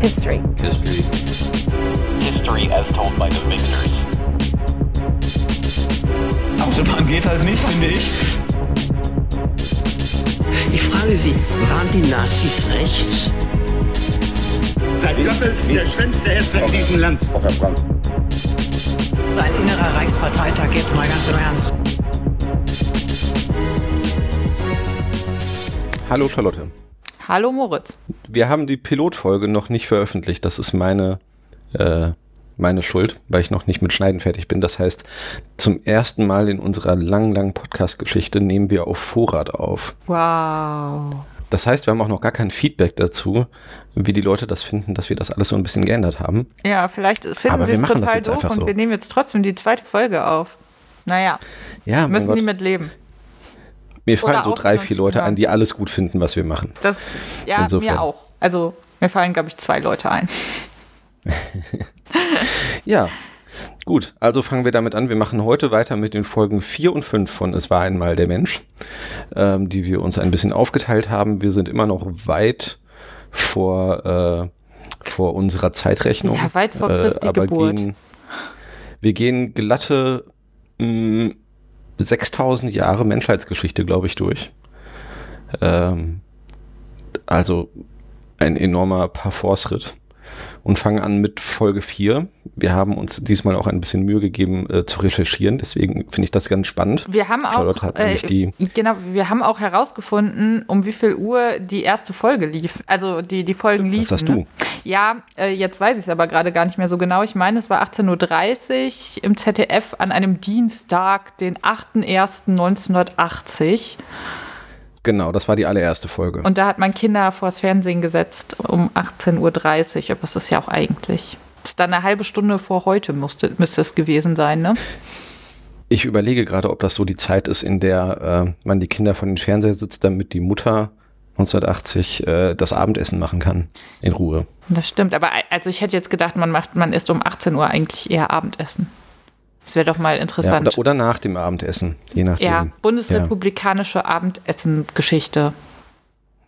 History. History. History as told by the victors. Autobahn geht halt nicht, finde ich. Ich frage Sie, waren die Nazis rechts? Seit Goebbels der schlimmste Hetzer in diesem Land. Ein innerer Reichsparteitag, jetzt mal ganz im Ernst. Hallo Charlotte. Hallo Moritz. Wir haben die Pilotfolge noch nicht veröffentlicht. Das ist meine, äh, meine Schuld, weil ich noch nicht mit Schneiden fertig bin. Das heißt, zum ersten Mal in unserer langen, langen Podcast-Geschichte nehmen wir auf Vorrat auf. Wow. Das heißt, wir haben auch noch gar kein Feedback dazu, wie die Leute das finden, dass wir das alles so ein bisschen geändert haben. Ja, vielleicht finden sie es total doof und so. wir nehmen jetzt trotzdem die zweite Folge auf. Naja, Ja, müssen Gott. die mit leben. Mir fallen so drei, vier Leute an, die alles gut finden, was wir machen. Das, ja, Insofern. mir auch. Also mir fallen, glaube ich, zwei Leute ein. Ja, gut. Also fangen wir damit an. Wir machen heute weiter mit den Folgen 4 und 5 von Es war einmal der Mensch, ähm, die wir uns ein bisschen aufgeteilt haben. Wir sind immer noch weit vor, äh, vor unserer Zeitrechnung. Ja, weit vor Christi aber Geburt. Gehen, wir gehen glatte mh, 6000 Jahre Menschheitsgeschichte, glaube ich, durch. Ähm, also ein enormer Parforce-Ritt und fangen an mit Folge 4. Wir haben uns diesmal auch ein bisschen Mühe gegeben äh, zu recherchieren, deswegen finde ich das ganz spannend. Wir haben auch, Charlotte hat nämlich die- genau, wir haben auch herausgefunden, um wie viel Uhr die erste Folge lief. Also die, die Folgen liefen. sagst ne? du? Ja, äh, jetzt weiß ich es aber gerade gar nicht mehr so genau. Ich meine, es war 18.30 Uhr im ZDF an einem Dienstag, den 8.01.1980. Genau, das war die allererste Folge. Und da hat man Kinder vors Fernsehen gesetzt um 18.30 Uhr. Aber das ist ja auch eigentlich. Das ist dann eine halbe Stunde vor heute musste, müsste es gewesen sein, ne? Ich überlege gerade, ob das so die Zeit ist, in der äh, man die Kinder vor den Fernseher sitzt, damit die Mutter 1980 äh, das Abendessen machen kann. In Ruhe. Das stimmt, aber also ich hätte jetzt gedacht, man macht, man isst um 18 Uhr eigentlich eher Abendessen. Das wäre doch mal Ja, interessant. oder, oder nach dem Abendessen, je nachdem. Ja, bundesrepublikanische Abendessen-Geschichte.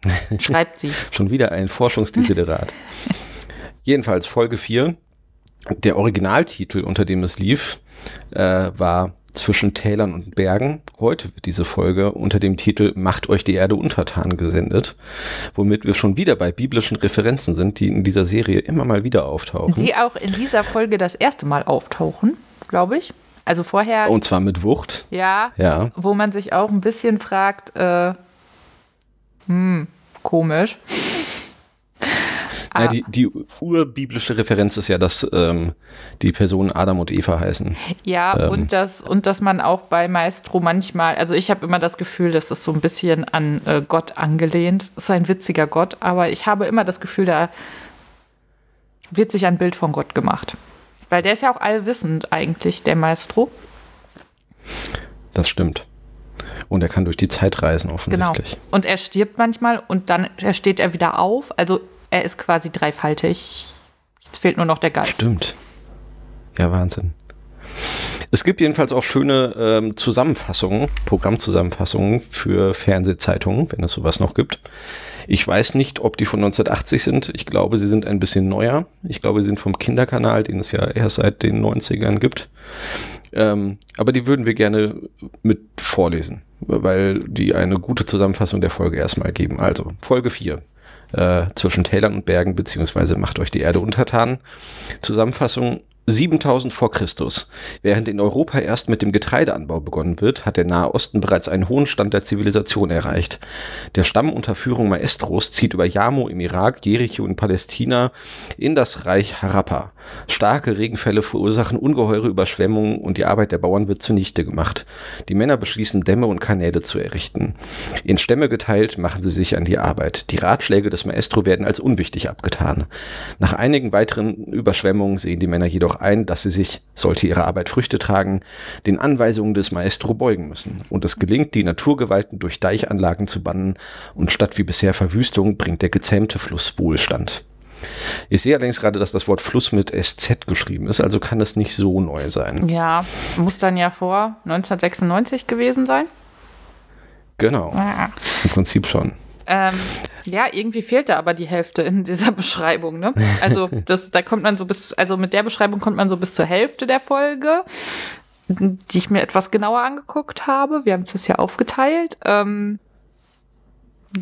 Schreibt sie. Schon wieder ein Forschungsdesiderat. Jedenfalls Folge 4. Der Originaltitel, unter dem es lief, äh, war Zwischen Tälern und Bergen. Heute wird diese Folge unter dem Titel Macht euch die Erde untertan gesendet, womit wir schon wieder bei biblischen Referenzen sind, die in dieser Serie immer mal wieder auftauchen. Die auch in dieser Folge das erste Mal auftauchen, glaube ich. Also vorher, Und zwar mit Wucht. ja, Ja. wo man sich auch ein bisschen fragt, äh, hm, komisch. Ja, die, die urbiblische Referenz ist ja, dass ähm, die Personen Adam und Eva heißen. Ja, Ähm. und, das, und dass man auch bei Maestro manchmal, also ich habe immer das Gefühl, das ist so ein bisschen an äh, Gott angelehnt. Das ist ein witziger Gott, aber ich habe immer das Gefühl, da wird sich ein Bild von Gott gemacht. Weil der ist ja auch allwissend eigentlich, der Maestro. Das stimmt. Und er kann durch die Zeit reisen, Genau. offensichtlich. Und er stirbt manchmal und dann steht er wieder auf. Also er ist quasi dreifaltig. Jetzt fehlt nur noch der Geist. Stimmt. Ja, Wahnsinn. Es gibt jedenfalls auch schöne ähm, Zusammenfassungen, Programmzusammenfassungen für Fernsehzeitungen, wenn es sowas noch gibt. Ich weiß nicht, ob die von 1980 sind. Ich glaube, sie sind ein bisschen neuer. Ich glaube, sie sind vom Kinderkanal, den es ja erst seit den 90ern gibt. Ähm, aber die würden wir gerne mit vorlesen, weil die eine gute Zusammenfassung der Folge erstmal geben. Also, Folge 4. Äh, zwischen Tälern und Bergen, beziehungsweise macht euch die Erde untertan. Zusammenfassung 7000 vor Christus. Während in Europa erst mit dem Getreideanbau begonnen wird, hat der Nahe Osten bereits einen hohen Stand der Zivilisation erreicht. Der Stamm unter Führung Maestros zieht über Jarmo im Irak, Jericho in Palästina in das Reich Harappa. Starke Regenfälle verursachen ungeheure Überschwemmungen und die Arbeit der Bauern wird zunichte gemacht. Die Männer beschließen, Dämme und Kanäle zu errichten. In Stämme geteilt machen sie sich an die Arbeit. Die Ratschläge des Maestro werden als unwichtig abgetan. Nach einigen weiteren Überschwemmungen sehen die Männer jedoch ein, dass sie sich, sollte ihre Arbeit Früchte tragen, den Anweisungen des Maestro beugen müssen. Und es gelingt, die Naturgewalten durch Deichanlagen zu bannen und statt wie bisher Verwüstung bringt der gezähmte Fluss Wohlstand. Ich sehe allerdings gerade, dass das Wort Fluss mit SZ geschrieben ist, also kann es nicht so neu sein. Ja, muss dann ja vor 1996 gewesen sein. Genau, im Prinzip schon. Ähm, ja, irgendwie fehlt da aber die Hälfte in dieser Beschreibung, ne? Also, das, da kommt man so bis, also mit der Beschreibung kommt man so bis zur Hälfte der Folge, die ich mir etwas genauer angeguckt habe. Wir haben es ja aufgeteilt. Ähm,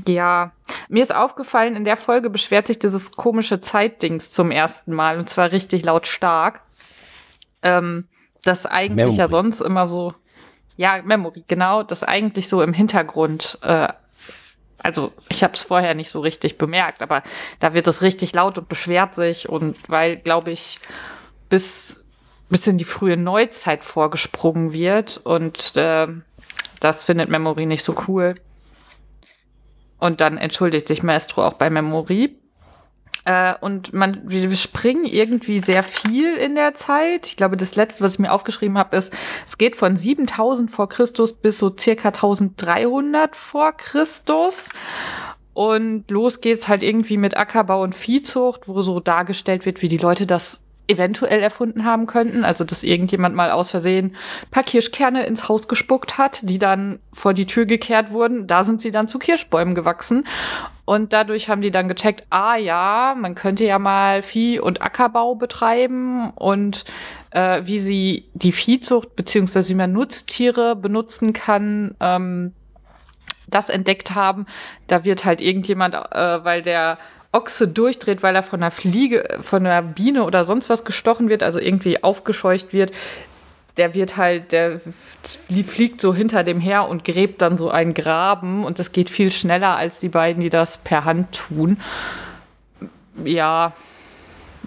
ja, mir ist aufgefallen, in der Folge beschwert sich dieses komische Zeitdings zum ersten Mal und zwar richtig lautstark. Ähm, das eigentlich ja Memory. sonst immer so, ja, Memory, genau, das eigentlich so im Hintergrund, äh, also ich habe es vorher nicht so richtig bemerkt, aber da wird es richtig laut und beschwert sich und weil, glaube ich, bis, bis in die frühe Neuzeit vorgesprungen wird und äh, das findet Memory nicht so cool. Und dann entschuldigt sich Maestro auch bei Memory. Äh, und man, wir springen irgendwie sehr viel in der Zeit. Ich glaube, das letzte, was ich mir aufgeschrieben habe, ist, es geht von 7000 vor Christus bis so circa 1300 vor Christus. Und los geht's halt irgendwie mit Ackerbau und Viehzucht, wo so dargestellt wird, wie die Leute das eventuell erfunden haben könnten. Also, dass irgendjemand mal aus Versehen ein paar Kirschkerne ins Haus gespuckt hat, die dann vor die Tür gekehrt wurden. Da sind sie dann zu Kirschbäumen gewachsen. Und dadurch haben die dann gecheckt, ah ja, man könnte ja mal Vieh- und Ackerbau betreiben und äh, wie sie die Viehzucht beziehungsweise wie man Nutztiere benutzen kann, ähm, das entdeckt haben. Da wird halt irgendjemand, äh, weil der Ochse durchdreht, weil er von einer Fliege, von einer Biene oder sonst was gestochen wird, also irgendwie aufgescheucht wird. Der wird halt, der flie- fliegt so hinter dem her und gräbt dann so einen Graben und das geht viel schneller als die beiden, die das per Hand tun. Ja.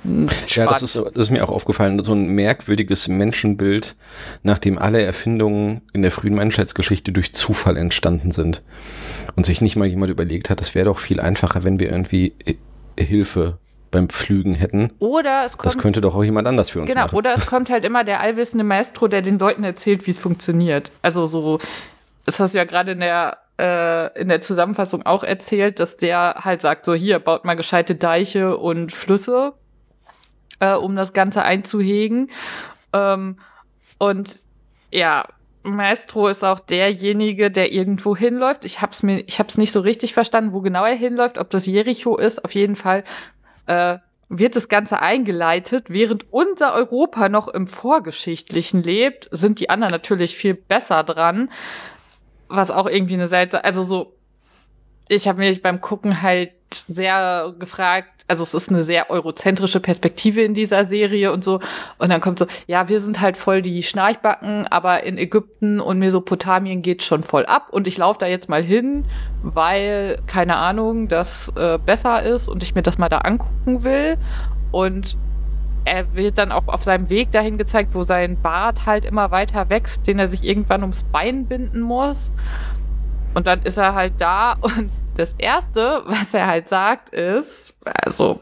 Ja, spannend. das ist, das ist mir auch aufgefallen, so ein merkwürdiges Menschenbild, nachdem alle Erfindungen in der frühen Menschheitsgeschichte durch Zufall entstanden sind. Und sich nicht mal jemand überlegt hat, es wäre doch viel einfacher, wenn wir irgendwie äh, Hilfe beim Pflügen hätten. Oder es Das kommt könnte doch auch jemand anders für uns Genau, machen. oder es kommt halt immer der allwissende Maestro, der den Leuten erzählt, wie es funktioniert. Also so, das hast du ja gerade in der äh, in der Zusammenfassung auch erzählt, dass der halt sagt, so hier, baut mal gescheite Deiche und Flüsse, äh, um das Ganze einzuhegen. Ähm, und ja, Maestro ist auch derjenige, der irgendwo hinläuft. Ich hab's mir, ich hab's nicht so richtig verstanden, wo genau er hinläuft, ob das Jericho ist. Auf jeden Fall äh, wird das Ganze eingeleitet. Während unser Europa noch im Vorgeschichtlichen lebt, sind die anderen natürlich viel besser dran. Was auch irgendwie eine Seite, also so, ich habe mich beim Gucken halt sehr gefragt, also es ist eine sehr eurozentrische Perspektive in dieser Serie und so. Und dann kommt so, ja, wir sind halt voll die Schnarchbacken, aber in Ägypten und Mesopotamien geht schon voll ab. Und ich laufe da jetzt mal hin, weil, keine Ahnung, das äh, besser ist und ich mir das mal da angucken will. Und er wird dann auch auf seinem Weg dahin gezeigt, wo sein Bart halt immer weiter wächst, den er sich irgendwann ums Bein binden muss. Und dann ist er halt da und das Erste, was er halt sagt, ist, also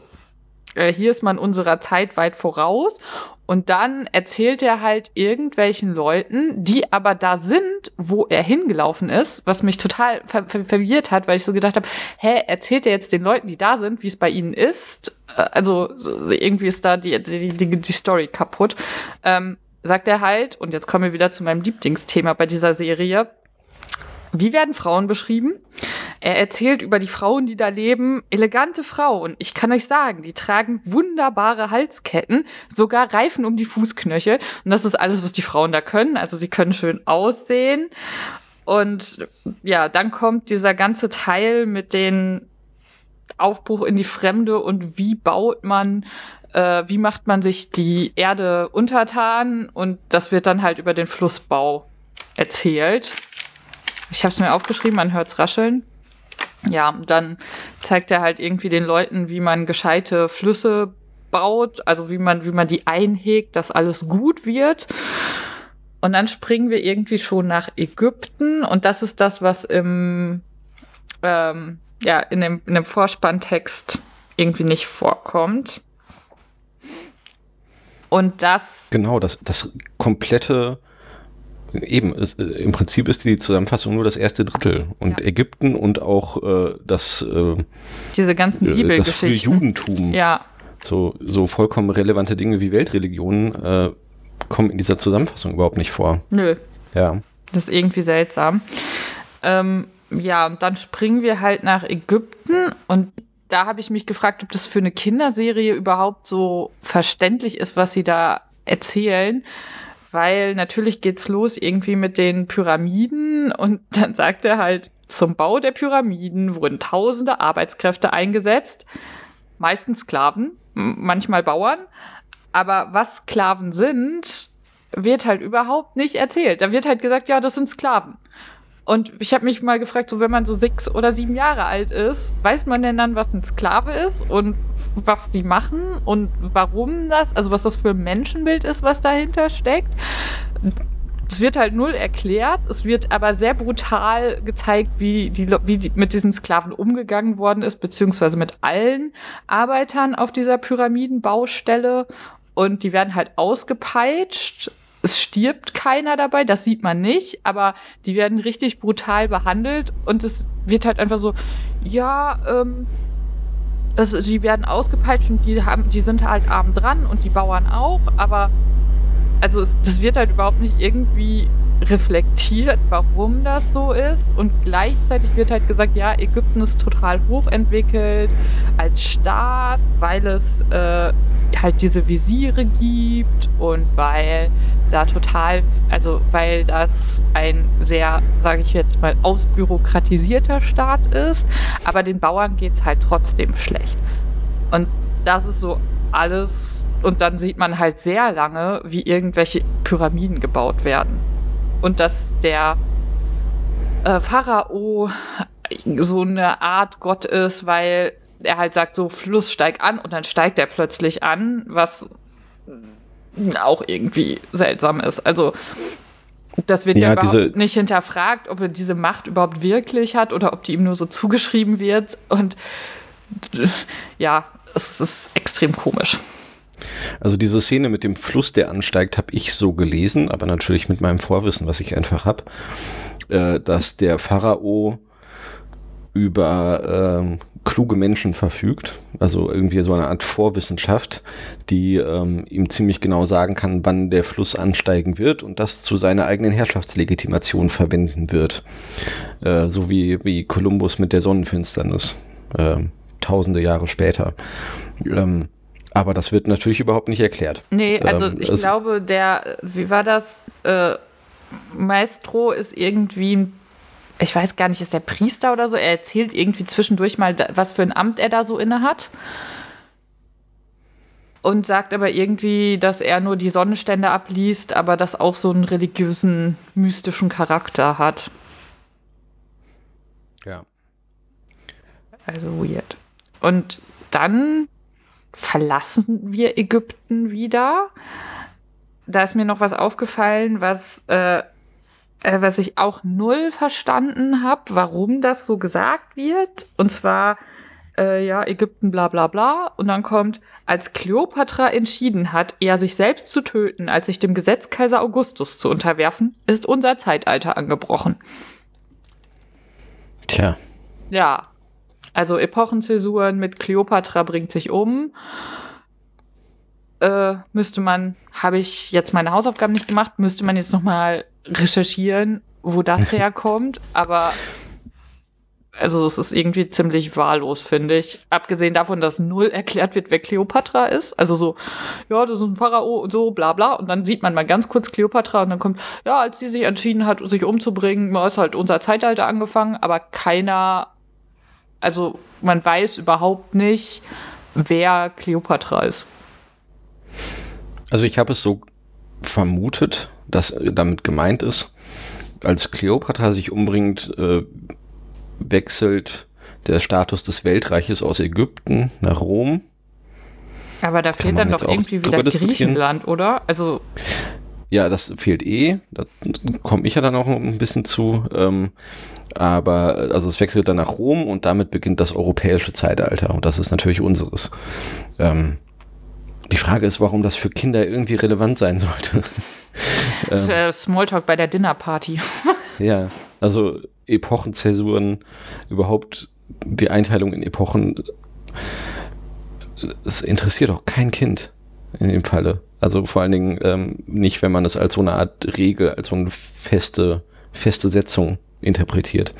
äh, hier ist man unserer Zeit weit voraus. Und dann erzählt er halt irgendwelchen Leuten, die aber da sind, wo er hingelaufen ist, was mich total ver ver verwirrt hat, weil ich so gedacht habe, hä, erzählt er jetzt den Leuten, die da sind, wie es bei ihnen ist? Äh, Also so, irgendwie ist da die, die, die, die Story kaputt. Ähm, sagt er halt, und jetzt kommen wir wieder zu meinem Lieblingsthema bei dieser Serie, wie werden Frauen beschrieben? Er erzählt über die Frauen, die da leben, elegante Frauen. Ich kann euch sagen, die tragen wunderbare Halsketten, sogar Reifen um die Fußknöchel. Und das ist alles, was die Frauen da können. Also sie können schön aussehen. Und ja, dann kommt dieser ganze Teil mit den Aufbruch in die Fremde und wie baut man, äh, wie macht man sich die Erde untertan. Und das wird dann halt über den Flussbau erzählt. Ich habe es mir aufgeschrieben, man hört's rascheln. Ja, dann zeigt er halt irgendwie den Leuten, wie man gescheite Flüsse baut, also wie man, wie man die einhegt, dass alles gut wird. Und dann springen wir irgendwie schon nach Ägypten und das ist das, was im, ähm, ja, in dem, in dem Vorspanntext irgendwie nicht vorkommt. Und das Genau, das, das komplette, eben, ist, äh, im Prinzip ist die Zusammenfassung nur das erste Drittel. Und Ja. Ägypten und auch äh, das, äh, diese ganzen äh, das Bibelgeschichten. Judentum, Ja, so, so vollkommen relevante Dinge wie Weltreligionen, äh, kommen in dieser Zusammenfassung überhaupt nicht vor. nö, Ja. Das ist irgendwie seltsam. Ähm, ja, und dann springen wir halt nach Ägypten und da habe ich mich gefragt, ob das für eine Kinderserie überhaupt so verständlich ist, was sie da erzählen. Weil natürlich geht's los irgendwie mit den Pyramiden und dann sagt er halt, zum Bau der Pyramiden wurden tausende Arbeitskräfte eingesetzt, meistens Sklaven, manchmal Bauern. Aber was Sklaven sind, wird halt überhaupt nicht erzählt. Da wird halt gesagt, ja, das sind Sklaven. Und ich habe mich mal gefragt, so wenn man so sechs oder sieben Jahre alt ist, weiß man denn dann, was ein Sklave ist und was die machen und warum das, also was das für ein Menschenbild ist, was dahinter steckt? Es wird halt null erklärt. Es wird aber sehr brutal gezeigt, wie, die, wie die, mit diesen Sklaven umgegangen worden ist, beziehungsweise mit allen Arbeitern auf dieser Pyramidenbaustelle. Und die werden halt ausgepeitscht. Es stirbt keiner dabei, das sieht man nicht, aber die werden richtig brutal behandelt und es wird halt einfach so, ja, ähm, also die werden ausgepeitscht und die haben, die sind halt arm dran und die Bauern auch, aber also es, das wird halt überhaupt nicht irgendwie reflektiert, warum das so ist. Und gleichzeitig wird halt gesagt, ja, Ägypten ist total hochentwickelt als Staat, weil es äh, halt diese Visiere gibt und weil da total, also weil das ein sehr, sage ich jetzt mal, ausbürokratisierter Staat ist. Aber den Bauern geht es halt trotzdem schlecht. Und das ist so alles. Und dann sieht man halt sehr lange, wie irgendwelche Pyramiden gebaut werden. Und dass der äh, Pharao so eine Art Gott ist, weil er halt sagt, so Fluss steig an und dann steigt er plötzlich an, was auch irgendwie seltsam ist. Also das wird ja, Ja, überhaupt nicht hinterfragt, ob er diese Macht überhaupt wirklich hat oder ob die ihm nur so zugeschrieben wird. Und ja, es ist extrem komisch. Also diese Szene mit dem Fluss, der ansteigt, habe ich so gelesen, aber natürlich mit meinem Vorwissen, was ich einfach habe, äh, dass der Pharao über ähm, kluge Menschen verfügt, also irgendwie so eine Art Vorwissenschaft, die ähm, ihm ziemlich genau sagen kann, wann der Fluss ansteigen wird und das zu seiner eigenen Herrschaftslegitimation verwenden wird. Äh, so wie, wie Kolumbus mit der Sonnenfinsternis, äh, tausende Jahre später. Ähm, aber das wird natürlich überhaupt nicht erklärt. Nee, also Ähm, ich glaube, der, wie war das? Äh, Maestro ist irgendwie, ein- ich weiß gar nicht, ist der Priester oder so? Er erzählt irgendwie zwischendurch mal, was für ein Amt er da so inne hat. Und sagt aber irgendwie, dass er nur die Sonnenstände abliest, aber das auch so einen religiösen, mystischen Charakter hat. Ja. Also weird. Und dann verlassen wir Ägypten wieder. Da ist mir noch was aufgefallen, was, äh, äh, was ich auch null verstanden habe, warum das so gesagt wird. Und zwar, äh, ja, Ägypten, bla bla bla. Und dann kommt, als Kleopatra entschieden hat, eher sich selbst zu töten, als sich dem Gesetz Kaiser Augustus zu unterwerfen, ist unser Zeitalter angebrochen. Tja. Ja. Also Epochenzäsuren mit Kleopatra bringt sich um. Äh, müsste man, habe ich jetzt meine Hausaufgaben nicht gemacht, müsste man jetzt nochmal recherchieren, wo das herkommt. Aber also es ist irgendwie ziemlich wahllos, finde ich. Abgesehen davon, dass null erklärt wird, wer Kleopatra ist. Also so, ja, das ist ein Pharao und so, bla bla. Und dann sieht man mal ganz kurz Kleopatra und dann kommt, ja, als sie sich entschieden hat, sich umzubringen, ist halt unser Zeitalter angefangen, aber keiner, also man weiß überhaupt nicht, wer Kleopatra ist. Also ich habe es so vermutet, dass damit gemeint ist, als Kleopatra sich umbringt, äh, wechselt der Status des Weltreiches aus Ägypten nach Rom. Aber da fehlt dann doch irgendwie wieder? Griechenland, oder? Also, Ja, das fehlt eh. Da komme ich ja dann auch ein bisschen zu. Ähm, aber also es wechselt dann nach Rom und damit beginnt das europäische Zeitalter. Und das ist natürlich unseres. Ähm, die Frage ist, warum das für Kinder irgendwie relevant sein sollte. das wäre Smalltalk bei der Dinnerparty. Ja, also Epochenzäsuren, überhaupt die Einteilung in Epochen, es interessiert auch kein Kind in dem Falle. Also vor allen Dingen ähm, nicht, wenn man es als so eine Art Regel, als so eine feste, feste Setzung interpretiert.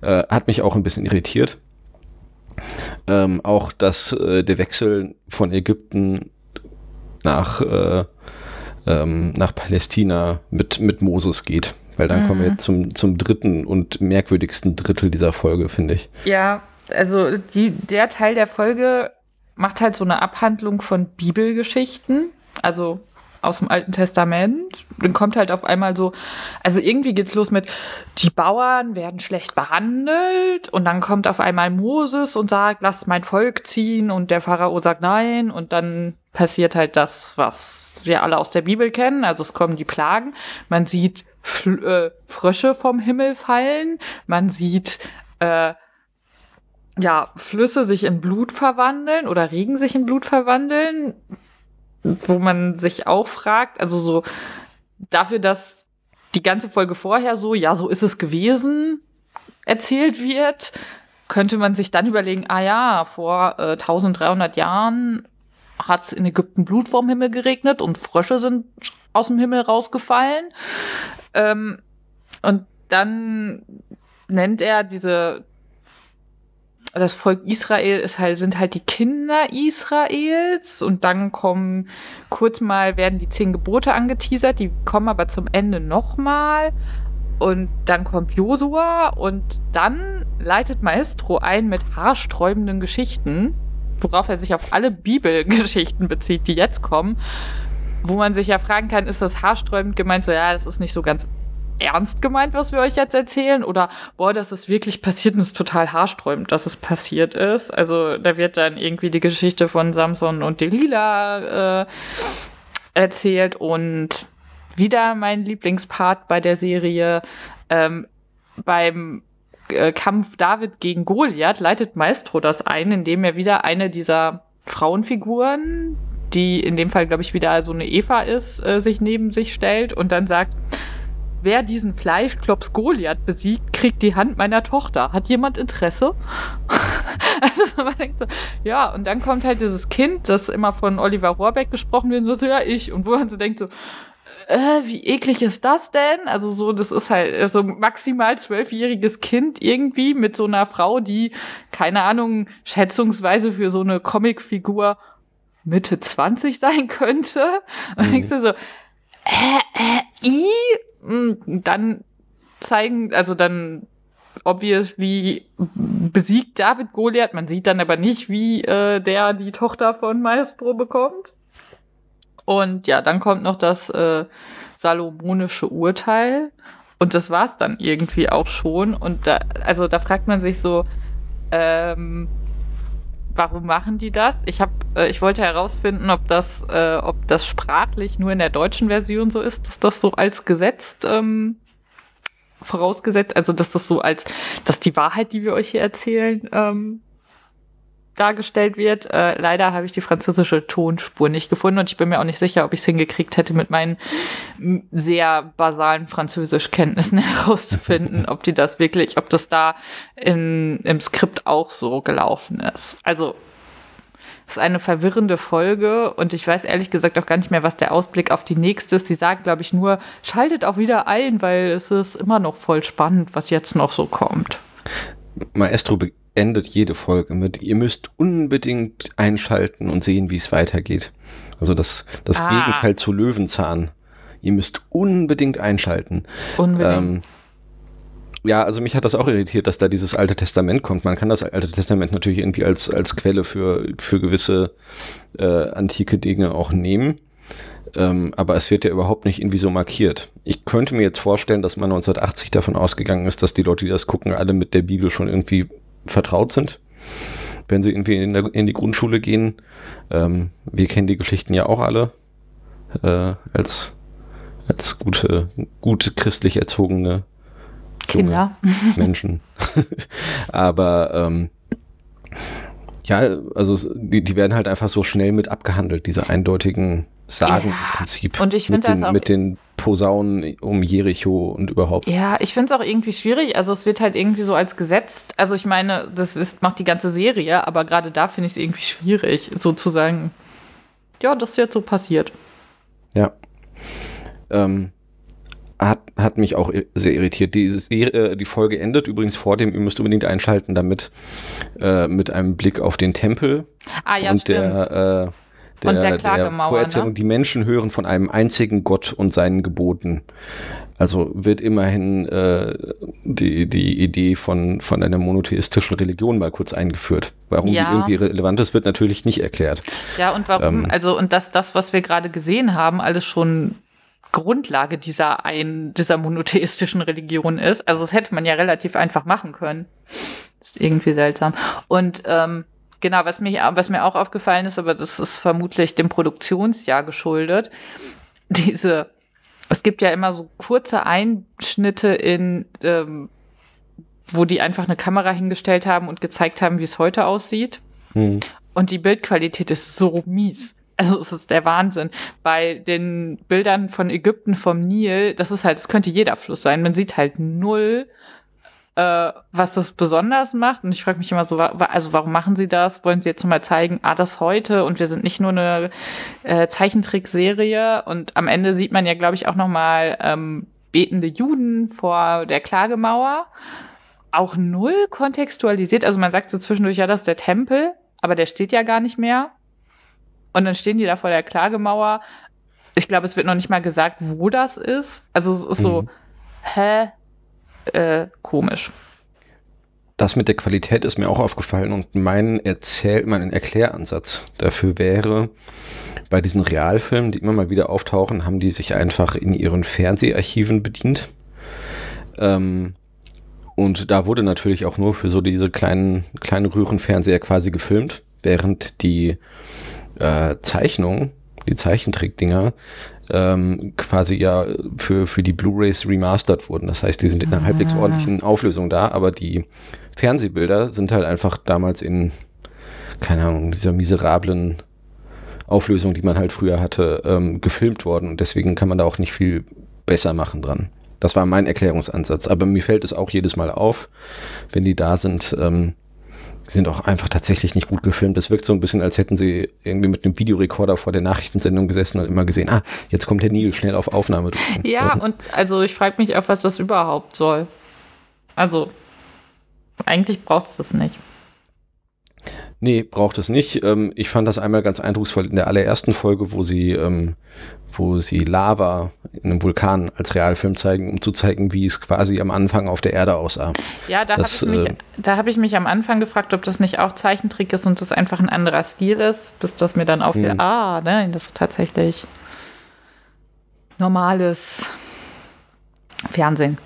Äh, hat mich auch ein bisschen irritiert. Ähm, auch, dass äh, der Wechsel von Ägypten nach, äh, ähm, nach Palästina mit, mit Moses geht. Weil dann kommen wir jetzt zum, zum dritten und merkwürdigsten Drittel dieser Folge, finde ich. Ja, also die, der Teil der Folge macht halt so eine Abhandlung von Bibelgeschichten, also aus dem Alten Testament. Dann kommt halt auf einmal so, also irgendwie geht's los mit, die Bauern werden schlecht behandelt und dann kommt auf einmal Moses und sagt, lass mein Volk ziehen und der Pharao sagt nein und dann passiert halt das, was wir alle aus der Bibel kennen. Also es kommen die Plagen. Man sieht Fl äh, Frösche vom Himmel fallen. Man sieht äh, ja, Flüsse sich in Blut verwandeln oder Regen sich in Blut verwandeln, wo man sich auch fragt, also so dafür, dass die ganze Folge vorher so, ja, so ist es gewesen, erzählt wird, könnte man sich dann überlegen, ah ja, vor äh, 1300 Jahren hat es in Ägypten Blut vom Himmel geregnet und Frösche sind aus dem Himmel rausgefallen. Ähm, und dann nennt er diese das Volk Israel ist halt, sind halt die Kinder Israels und dann kommen kurz mal werden die zehn Gebote angeteasert, die kommen aber zum Ende nochmal und dann kommt Josua und dann leitet Maestro ein mit haarsträubenden Geschichten, worauf er sich auf alle Bibelgeschichten bezieht, die jetzt kommen, wo man sich ja fragen kann, ist das haarsträubend gemeint? So, ja, das ist nicht so ganz ernst gemeint, was wir euch jetzt erzählen? Oder, boah, das ist wirklich passiert und es ist total haarsträubend, dass es passiert ist. Also, da wird dann irgendwie die Geschichte von Samson und Delilah äh, erzählt und wieder mein Lieblingspart bei der Serie. Ähm, beim äh, Kampf David gegen Goliath leitet Maestro das ein, indem er wieder eine dieser Frauenfiguren, die in dem Fall, glaube ich, wieder so eine Eva ist, äh, sich neben sich stellt und dann sagt, wer diesen Fleischklops Goliath besiegt, kriegt die Hand meiner Tochter. Hat jemand Interesse? also man denkt so, ja, und dann kommt halt dieses Kind, das immer von Oliver Rohrbeck gesprochen wird, und so, ja, ich. Und wo man so denkt so, äh, wie eklig ist das denn? Also so, das ist halt so maximal zwölfjähriges Kind irgendwie mit so einer Frau, die, keine Ahnung, schätzungsweise für so eine Comicfigur Mitte 20 sein könnte. Und dann denkst du so, äh, äh, i? Mm, Dann zeigen, also dann obviously besiegt David Goliath. Man sieht dann aber nicht, wie äh, der die Tochter von Maestro bekommt. Und ja, dann kommt noch das äh, salomonische Urteil. Und das war's dann irgendwie auch schon. Und da, also da fragt man sich so, ähm, warum machen die das? Ich habe, äh, ich wollte herausfinden, ob das, äh, ob das sprachlich nur in der deutschen Version so ist, dass das so als gesetzt ähm, vorausgesetzt, also dass das so als, dass die Wahrheit, die wir euch hier erzählen, ähm, dargestellt wird. Äh, leider habe ich die französische Tonspur nicht gefunden und ich bin mir auch nicht sicher, ob ich es hingekriegt hätte, mit meinen sehr basalen Französischkenntnissen herauszufinden, ob die das wirklich, ob das da in, im Skript auch so gelaufen ist. Also es ist eine verwirrende Folge und ich weiß ehrlich gesagt auch gar nicht mehr, was der Ausblick auf die nächste ist. Sie sagt, glaube ich, nur, schaltet auch wieder ein, weil es ist immer noch voll spannend, was jetzt noch so kommt. Maestro beendet jede Folge mit, ihr müsst unbedingt einschalten und sehen, wie es weitergeht. Also das, das Ah. Gegenteil zu Löwenzahn. Ihr müsst unbedingt einschalten. Unbedingt. Ähm, ja, also mich hat das auch irritiert, dass da dieses Alte Testament kommt. Man kann das Alte Testament natürlich irgendwie als, als Quelle für, für gewisse äh, antike Dinge auch nehmen. Ähm, aber es wird ja überhaupt nicht irgendwie so markiert. Ich könnte mir jetzt vorstellen, dass man 1980 davon ausgegangen ist, dass die Leute, die das gucken, alle mit der Bibel schon irgendwie vertraut sind. Wenn sie irgendwie in, der, in die Grundschule gehen. Ähm, wir kennen die Geschichten ja auch alle äh, als, als gute, gute christlich erzogene Kinder. Menschen. Aber ähm, ja, also die, die werden halt einfach so schnell mit abgehandelt, diese eindeutigen Sagen Ja, im Prinzip. und ich mit find das den, auch- mit den Posaunen um Jericho und überhaupt. Ja, ich finde es auch irgendwie schwierig. Also es wird halt irgendwie so als gesetzt. Also ich meine, das ist, macht die ganze Serie, aber gerade da finde ich es irgendwie schwierig, sozusagen. Ja, das ist jetzt so passiert. Ja. Ähm, hat, hat mich auch sehr irritiert. Dieses, äh, die Folge endet übrigens vor dem, ihr müsst unbedingt einschalten, damit äh, mit einem Blick auf den Tempel Ah ja, und stimmt. der, äh, der, Und der Klagemauer, Vorerzählung, ne? die Menschen hören von einem einzigen Gott und seinen Geboten. Also wird immerhin äh, die, die Idee von, von einer monotheistischen Religion mal kurz eingeführt. Warum Ja. die irgendwie relevant ist, wird natürlich nicht erklärt. Ja, und warum, Ähm. also, und dass das, was wir gerade gesehen haben, alles schon Grundlage dieser ein, dieser monotheistischen Religion ist. Also, das hätte man ja relativ einfach machen können. ist irgendwie seltsam. Und, ähm, genau, was mir, was mir auch aufgefallen ist, aber das ist vermutlich dem Produktionsjahr geschuldet. Diese, es gibt ja immer so kurze Einschnitte in, ähm, wo die einfach eine Kamera hingestellt haben und gezeigt haben, wie es heute aussieht. Hm. Und die Bildqualität ist so mies. Also es ist der Wahnsinn. Bei den Bildern von Ägypten vom Nil, das ist halt, es könnte jeder Fluss sein. Man sieht halt null, äh, was das besonders macht. Und ich frage mich immer so, also warum machen sie das? Wollen sie jetzt mal zeigen, ah, das heute und wir sind nicht nur eine äh, Zeichentrickserie. Und am Ende sieht man ja, glaube ich, auch noch mal ähm, betende Juden vor der Klagemauer. Auch null kontextualisiert. Also man sagt so zwischendurch, ja, das ist der Tempel, aber der steht ja gar nicht mehr. Und dann stehen die da vor der Klagemauer. Ich glaube, es wird noch nicht mal gesagt, wo das ist. Also es ist so, hä? Äh, komisch. Das mit der Qualität ist mir auch aufgefallen und mein Erzähl, mein Erkläransatz dafür wäre, bei diesen Realfilmen, die immer mal wieder auftauchen, haben die sich einfach in ihren Fernseharchiven bedient. Ähm, und da wurde natürlich auch nur für so diese kleinen, kleinen Röhrenfernseher quasi gefilmt, während die äh, Zeichnungen, die Zeichentrickdinger, ähm, quasi ja für, für die Blu-rays remastered wurden. Das heißt, die sind in einer halbwegs ordentlichen Auflösung da, aber die Fernsehbilder sind halt einfach damals in, keine Ahnung, dieser miserablen Auflösung, die man halt früher hatte, ähm, gefilmt worden. Und deswegen kann man da auch nicht viel besser machen dran. Das war mein Erklärungsansatz. Aber mir fällt es auch jedes Mal auf, wenn die da sind, ähm, sind auch einfach tatsächlich nicht gut gefilmt. Es wirkt so ein bisschen, als hätten sie irgendwie mit einem Videorekorder vor der Nachrichtensendung gesessen und immer gesehen, ah, jetzt kommt der Nil, schnell auf Aufnahme drücken. Ja, und also ich frage mich auch, was das überhaupt soll. Also, eigentlich braucht es das nicht. Nee, braucht es nicht. Ähm, ich fand das einmal ganz eindrucksvoll in der allerersten Folge, wo sie, ähm, wo sie Lava in einem Vulkan als Realfilm zeigen, um zu zeigen, wie es quasi am Anfang auf der Erde aussah. Ja, da habe ich, mich- äh, da hab ich mich am Anfang gefragt, ob das nicht auch Zeichentrick ist und das einfach ein anderer Stil ist, bis das mir dann auffiel, Hm. ah, ne, das ist tatsächlich normales Fernsehen.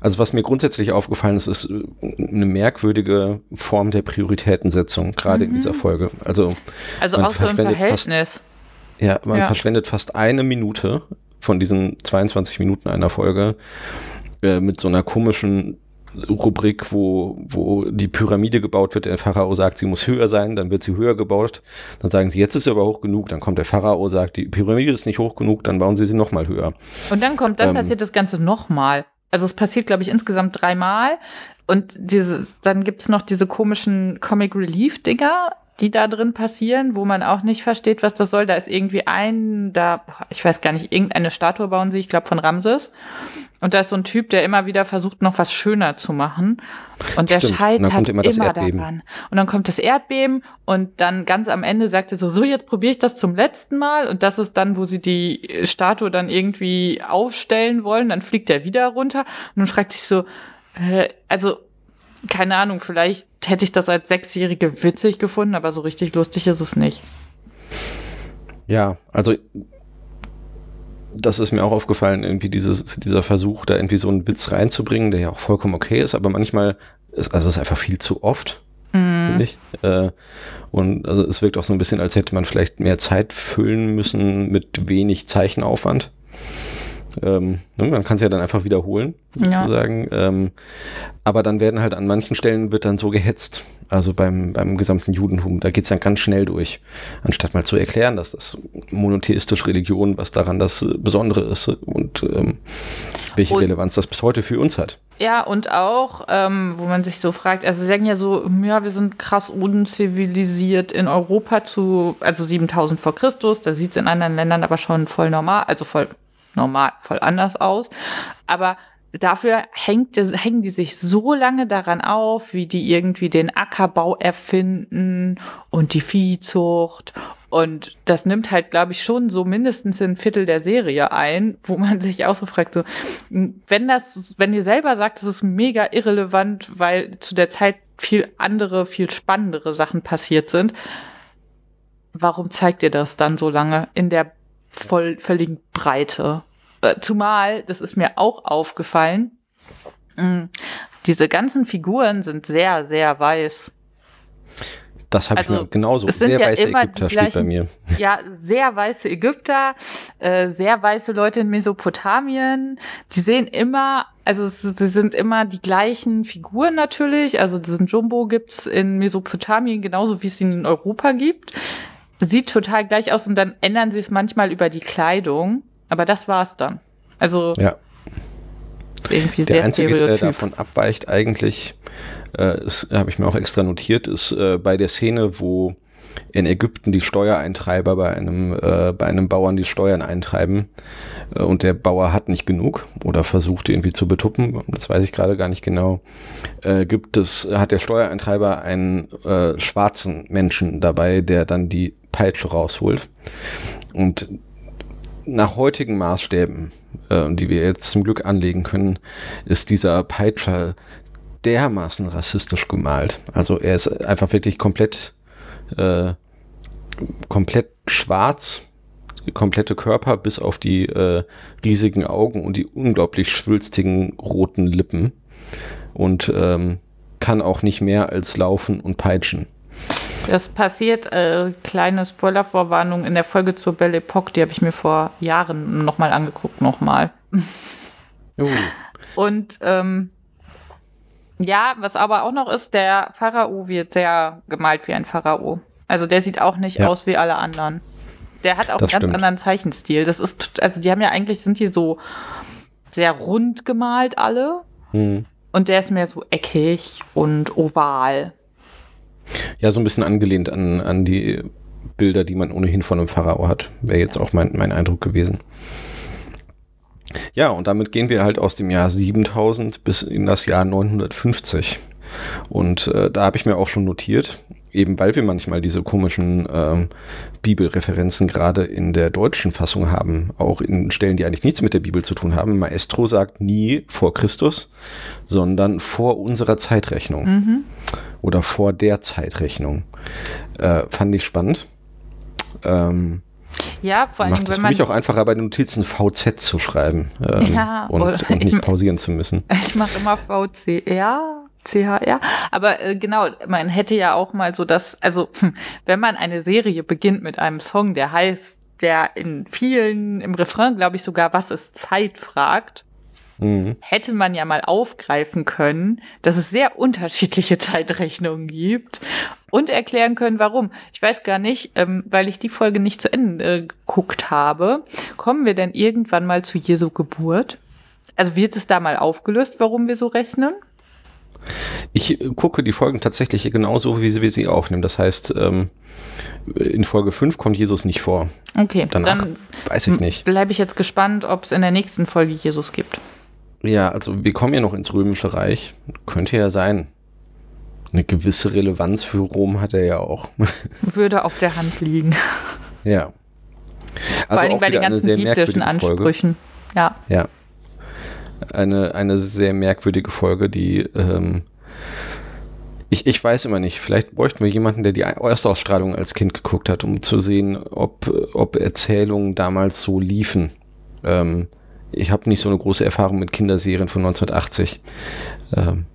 Also was mir grundsätzlich aufgefallen ist, ist äh, eine merkwürdige Form der Prioritätensetzung, gerade in dieser Folge. Also Also Man auch so im verschwendet fast- Verhältnis. Ja, man Ja. verschwendet fast eine Minute von diesen 22 Minuten einer Folge äh, mit so einer komischen Rubrik, wo, wo die Pyramide gebaut wird. Der Pharao sagt, sie muss höher sein, dann wird sie höher gebaut. Dann sagen sie, jetzt ist sie aber hoch genug. Dann kommt der Pharao, sagt, die Pyramide ist nicht hoch genug, dann bauen sie sie nochmal höher. Und dann kommt, dann Ähm. passiert das Ganze nochmal. Also es passiert, glaube ich, insgesamt dreimal. Und dieses, dann gibt's noch diese komischen Comic Relief Dinger, die da drin passieren, wo man auch nicht versteht, was das soll. Da ist irgendwie ein, da, ich weiß gar nicht, irgendeine Statue bauen sie, ich glaube von Ramses. Und da ist so ein Typ, der immer wieder versucht, noch was schöner zu machen. Und der Stimmt. Und scheitert kommt immer immer daran. Und dann kommt das Erdbeben und dann ganz am Ende sagt er so, so jetzt probiere ich das zum letzten Mal. Und das ist dann, wo sie die Statue dann irgendwie aufstellen wollen. Dann fliegt er wieder runter und dann fragt sich so, äh, also keine Ahnung, vielleicht hätte ich das als Sechsjährige witzig gefunden, aber so richtig lustig ist es nicht. Ja, also das ist mir auch aufgefallen, irgendwie dieses, dieser Versuch, da irgendwie so einen Witz reinzubringen, der ja auch vollkommen okay ist, aber manchmal ist, also es ist einfach viel zu oft, finde ich. Äh, und also es wirkt auch so ein bisschen, als hätte man vielleicht mehr Zeit füllen müssen mit wenig Zeichenaufwand. Ähm, ne, man kann es ja dann einfach wiederholen, Ja. sozusagen. Ähm, aber dann werden halt an manchen Stellen wird dann so gehetzt. Also beim, beim gesamten Judentum, da geht's dann ganz schnell durch. Anstatt mal zu erklären, dass das monotheistische Religion, was daran das Besondere ist und ähm, welche Und- Relevanz das bis heute für uns hat. Ja, und auch, ähm, wo man sich so fragt, also sie sagen ja so, ja, wir sind krass unzivilisiert in Europa zu, also 7000 vor Christus, da sieht's in anderen Ländern aber schon voll normal, also voll normal voll anders aus. Aber dafür hängt, hängen die sich so lange daran auf, wie die irgendwie den Ackerbau erfinden und die Viehzucht. Und das nimmt halt, glaube ich, schon so mindestens ein Viertel der Serie ein, wo man sich auch so fragt, so, wenn das, wenn ihr selber sagt, das ist mega irrelevant, weil zu der Zeit viel andere, viel spannendere Sachen passiert sind, warum zeigt ihr das dann so lange in der voll, völligen Breite? Äh, Zumal, das ist mir auch aufgefallen, mh, diese ganzen Figuren sind sehr, sehr weiß. Das habe Also, ich mir genauso. es sind Sehr ja weiße immer Ägypter die steht bei gleichen- mir. Ja, sehr weiße Ägypter, äh, sehr weiße Leute in Mesopotamien. Die sehen immer, also sie sind immer die gleichen Figuren natürlich. Also diesen Jumbo gibt's in Mesopotamien genauso wie es ihn in Europa gibt. Sieht total gleich aus und dann ändern sie es manchmal über die Kleidung. Aber das war's dann. Also Ja. irgendwie Der sehr einzige, der stereotyp. davon abweicht eigentlich, äh, habe ich mir auch extra notiert, ist äh, bei der Szene, wo in Ägypten die Steuereintreiber bei einem, äh, bei einem Bauern die Steuern eintreiben äh, und der Bauer hat nicht genug oder versucht irgendwie zu betuppen, das weiß ich gerade gar nicht genau, äh, gibt es, hat der Steuereintreiber einen äh, schwarzen Menschen dabei, der dann die Peitsche rausholt und nach heutigen Maßstäben, äh, die wir jetzt zum Glück anlegen können, ist dieser Peitscher dermaßen rassistisch gemalt. Also er ist einfach wirklich komplett, äh, komplett schwarz, komplette Körper bis auf die äh, riesigen Augen und die unglaublich schwülstigen roten Lippen und ähm, kann auch nicht mehr als laufen und peitschen. Das passiert, äh, kleine Spoilervorwarnung in der Folge zur Belle Epoque, die habe ich mir vor Jahren nochmal angeguckt, nochmal. Und ähm, ja, was aber auch noch ist, der Pharao wird sehr gemalt wie ein Pharao. Also der sieht auch nicht Ja. aus wie alle anderen. Der hat auch Das einen ganz stimmt. anderen Zeichenstil. Das ist, also die haben ja eigentlich, sind die so sehr rund gemalt alle. Hm. Und der ist mehr so eckig und oval. Ja, so ein bisschen angelehnt an, an die Bilder, die man ohnehin von einem Pharao hat. Wäre jetzt auch mein, mein Eindruck gewesen. Ja, und damit gehen wir halt aus dem Jahr 7000 bis in das Jahr 950. Und äh, da habe ich mir auch schon notiert, eben weil wir manchmal diese komischen ähm, Bibelreferenzen gerade in der deutschen Fassung haben, auch in Stellen, die eigentlich nichts mit der Bibel zu tun haben. Maestro sagt nie vor Christus, sondern vor unserer Zeitrechnung oder vor der Zeitrechnung. Äh, fand ich spannend. Ähm, Ja, vor Dingen, macht es für mich auch einfacher, bei den Notizen VZ zu schreiben ähm, Ja, und, und nicht pausieren zu müssen. Ich mache immer VCR, CHR. Aber äh, genau, man hätte ja auch mal so das, also hm, wenn man eine Serie beginnt mit einem Song, der heißt, der in vielen, im Refrain, glaube ich sogar, was ist Zeit fragt, Mhm. hätte man ja mal aufgreifen können, dass es sehr unterschiedliche Zeitrechnungen gibt und erklären können, warum. Ich weiß gar nicht, ähm, weil ich die Folge nicht zu Ende äh, geguckt habe, kommen wir denn irgendwann mal zu Jesu Geburt? Also wird es da mal aufgelöst, warum wir so rechnen? Ich äh, gucke die Folgen tatsächlich genauso, wie wir sie aufnehmen. Das heißt, ähm, in Folge 5 kommt Jesus nicht vor. Okay, Danach dann weiß ich nicht. bleibe ich jetzt gespannt, ob es in der nächsten Folge Jesus gibt. Ja, also wir kommen ja noch ins Römische Reich. Könnte ja sein. Eine gewisse Relevanz für Rom hat er ja auch. Würde auf der Hand liegen. ja. Vor allen Dingen auch bei den ganzen biblischen. Ansprüchen. Ja. Ja. Eine, eine sehr merkwürdige Folge, die ähm, ich, ich weiß immer nicht. Vielleicht bräuchten wir jemanden, der die Erstausstrahlung als Kind geguckt hat, um zu sehen, ob, ob Erzählungen damals so liefen. Ähm, ich habe nicht so eine große Erfahrung mit Kinderserien von 1980. Ähm,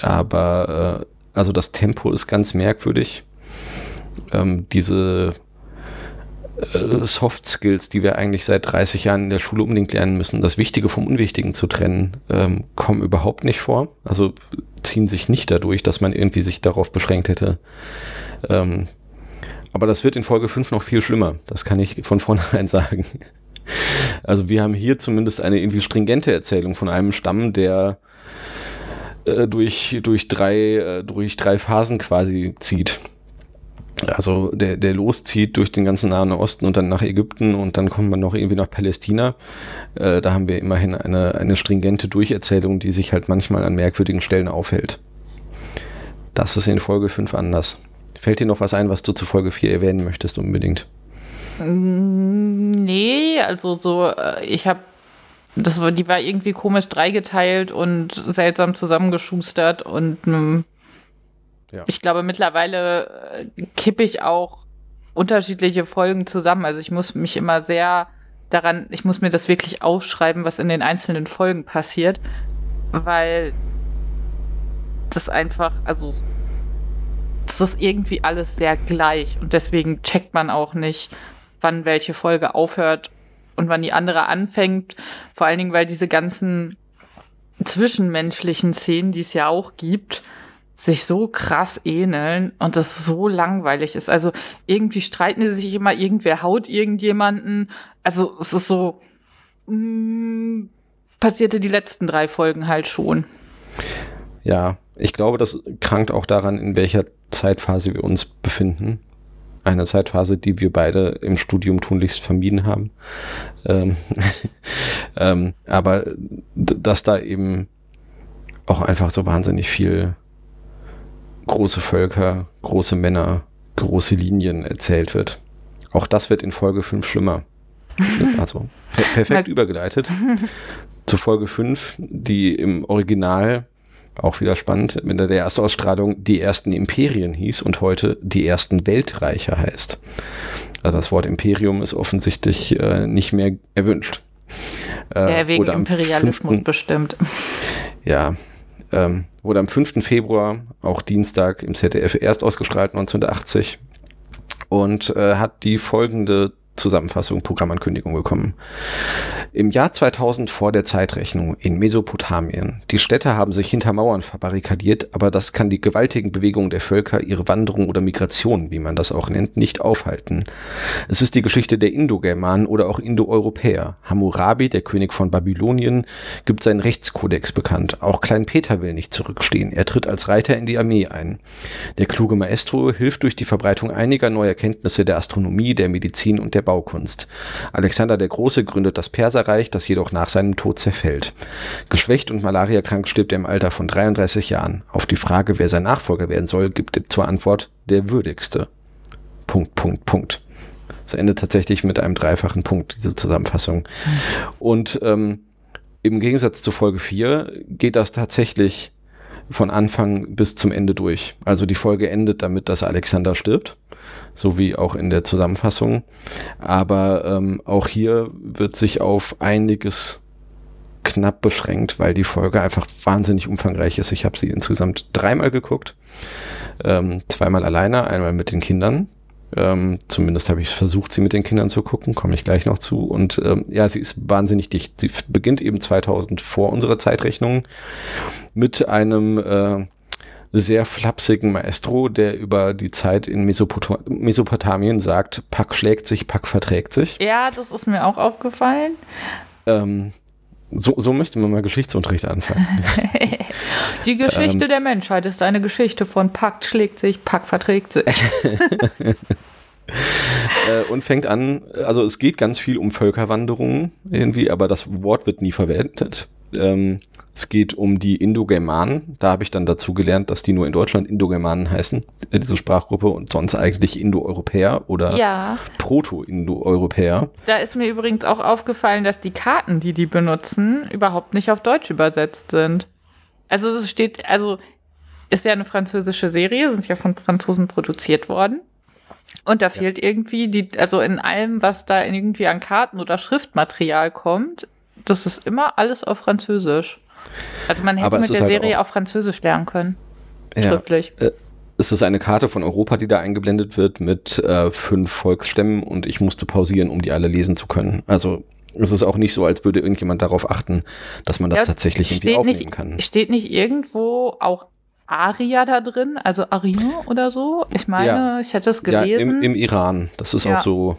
aber äh, also das Tempo ist ganz merkwürdig. Ähm, diese äh, Soft Skills, die wir eigentlich seit 30 Jahren in der Schule unbedingt lernen müssen, das Wichtige vom Unwichtigen zu trennen, ähm, kommen überhaupt nicht vor. Also ziehen sich nicht dadurch, dass man irgendwie sich darauf beschränkt hätte. Ähm, aber das wird in Folge 5 noch viel schlimmer. Das kann ich von vornherein sagen. Also wir haben hier zumindest eine irgendwie stringente Erzählung von einem Stamm, der äh, durch, durch, drei, äh, durch drei Phasen quasi zieht. also der, der loszieht durch den ganzen Nahen Osten und dann nach Ägypten und dann kommt man noch irgendwie nach Palästina. Äh, da haben wir immerhin eine, eine stringente Durcherzählung, die sich halt manchmal an merkwürdigen Stellen aufhält. Das ist in Folge 5 anders. Fällt dir noch was ein, was du zu Folge 4 erwähnen möchtest unbedingt? Nee, also so, äh, ich habe, das war, die war irgendwie komisch dreigeteilt und seltsam zusammengeschustert und ähm, Ja. ich glaube mittlerweile äh, kippe ich auch unterschiedliche Folgen zusammen. Also ich muss mich immer sehr daran, ich muss mir das wirklich aufschreiben, was in den einzelnen Folgen passiert, weil das einfach, also das ist irgendwie alles sehr gleich und deswegen checkt man auch nicht, wann welche Folge aufhört und wann die andere anfängt. Vor allen Dingen, weil diese ganzen zwischenmenschlichen Szenen, die es ja auch gibt, sich so krass ähneln und das so langweilig ist. Also irgendwie streiten die sich immer, irgendwer haut irgendjemanden. Also es ist so, mh, passierte die letzten drei Folgen halt schon. Ja, ich glaube, das krankt auch daran, in welcher Zeitphase wir uns befinden. Eine Zeitphase, die wir beide im Studium tunlichst vermieden haben. Ähm, ähm, aber dass da eben auch einfach so wahnsinnig viel große Völker, große Männer, große Linien erzählt wird. Auch das wird in Folge 5 schlimmer. Also per perfekt übergeleitet zu Folge 5, die im Original auch wieder spannend, mit der erste Ausstrahlung die ersten Imperien hieß und heute die ersten Weltreiche heißt. Also das Wort Imperium ist offensichtlich äh, nicht mehr erwünscht. Äh, Ja, wegen Imperialismus 5. bestimmt. Ja, ähm, wurde am 5. Februar, auch Dienstag, im ZDF erst ausgestrahlt, 1980. Und äh, hat die folgende Zusammenfassung, Programmankündigung bekommen. Im Jahr 2000 vor der Zeitrechnung in Mesopotamien. Die Städte haben sich hinter Mauern verbarrikadiert, aber das kann die gewaltigen Bewegungen der Völker, ihre Wanderung oder Migration, wie man das auch nennt, nicht aufhalten. Es ist die Geschichte der Indogermanen oder auch Indoeuropäer. Hammurabi, der König von Babylonien, gibt seinen Rechtskodex bekannt. Auch Klein Peter will nicht zurückstehen. Er tritt als Reiter in die Armee ein. Der kluge Maestro hilft durch die Verbreitung einiger neuer Kenntnisse der Astronomie, der Medizin und der Baukunst. Alexander der Große gründet das Perserreich, das jedoch nach seinem Tod zerfällt. Geschwächt und malariakrank stirbt er im Alter von 33 Jahren. Auf die Frage, wer sein Nachfolger werden soll, gibt er zur Antwort der würdigste. Punkt, Punkt, Punkt. Es endet tatsächlich mit einem dreifachen Punkt, diese Zusammenfassung. Und ähm, im Gegensatz zu Folge 4 geht das tatsächlich von Anfang bis zum Ende durch. Also die Folge endet damit, dass Alexander stirbt, so wie auch in der Zusammenfassung. Aber ähm, auch hier wird sich auf einiges knapp beschränkt, weil die Folge einfach wahnsinnig umfangreich ist. Ich habe sie insgesamt dreimal geguckt. Ähm, zweimal alleine, einmal mit den Kindern. Ähm, zumindest habe ich versucht, sie mit den Kindern zu gucken, komme ich gleich noch zu. Und ähm, ja, sie ist wahnsinnig dicht. Sie beginnt eben 2000 vor unserer Zeitrechnung mit einem äh, sehr flapsigen Maestro, der über die Zeit in Mesopota Mesopotamien sagt, Pack schlägt sich, Pack verträgt sich. Ja, das ist mir auch aufgefallen. Ähm, so, so müsste man mal Geschichtsunterricht anfangen. Die Geschichte Ähm. der Menschheit ist eine Geschichte von Pakt schlägt sich, Pakt verträgt sich. äh, und fängt an, also es geht ganz viel um Völkerwanderungen irgendwie, aber das Wort wird nie verwendet. Ähm, es geht um die Indogermanen. Da habe ich dann dazu gelernt, dass die nur in Deutschland Indogermanen heißen, äh, diese Sprachgruppe, und sonst eigentlich Indoeuropäer oder Ja, Proto-Indoeuropäer. da ist mir übrigens auch aufgefallen, dass die Karten, die die benutzen, überhaupt nicht auf Deutsch übersetzt sind. Also es steht, also ist ja eine französische Serie, sind ja von Franzosen produziert worden. Und da fehlt irgendwie die, also in allem, was da irgendwie an Karten oder Schriftmaterial kommt, das ist immer alles auf Französisch. Also man hätte Aber mit der halt Serie auch- auch Französisch lernen können. Ja. Schriftlich. Äh, Es ist eine Karte von Europa, die da eingeblendet wird mit äh, fünf Volksstämmen und ich musste pausieren, um die alle lesen zu können. Also es ist auch nicht so, als würde irgendjemand darauf achten, dass man das Ja, tatsächlich irgendwie aufnehmen nicht, kann. Steht nicht irgendwo auch Aria da drin? Also Arion oder so? Ich meine, Ja. ich hätte es Ja, gelesen. im, im Iran. Das ist Ja. auch so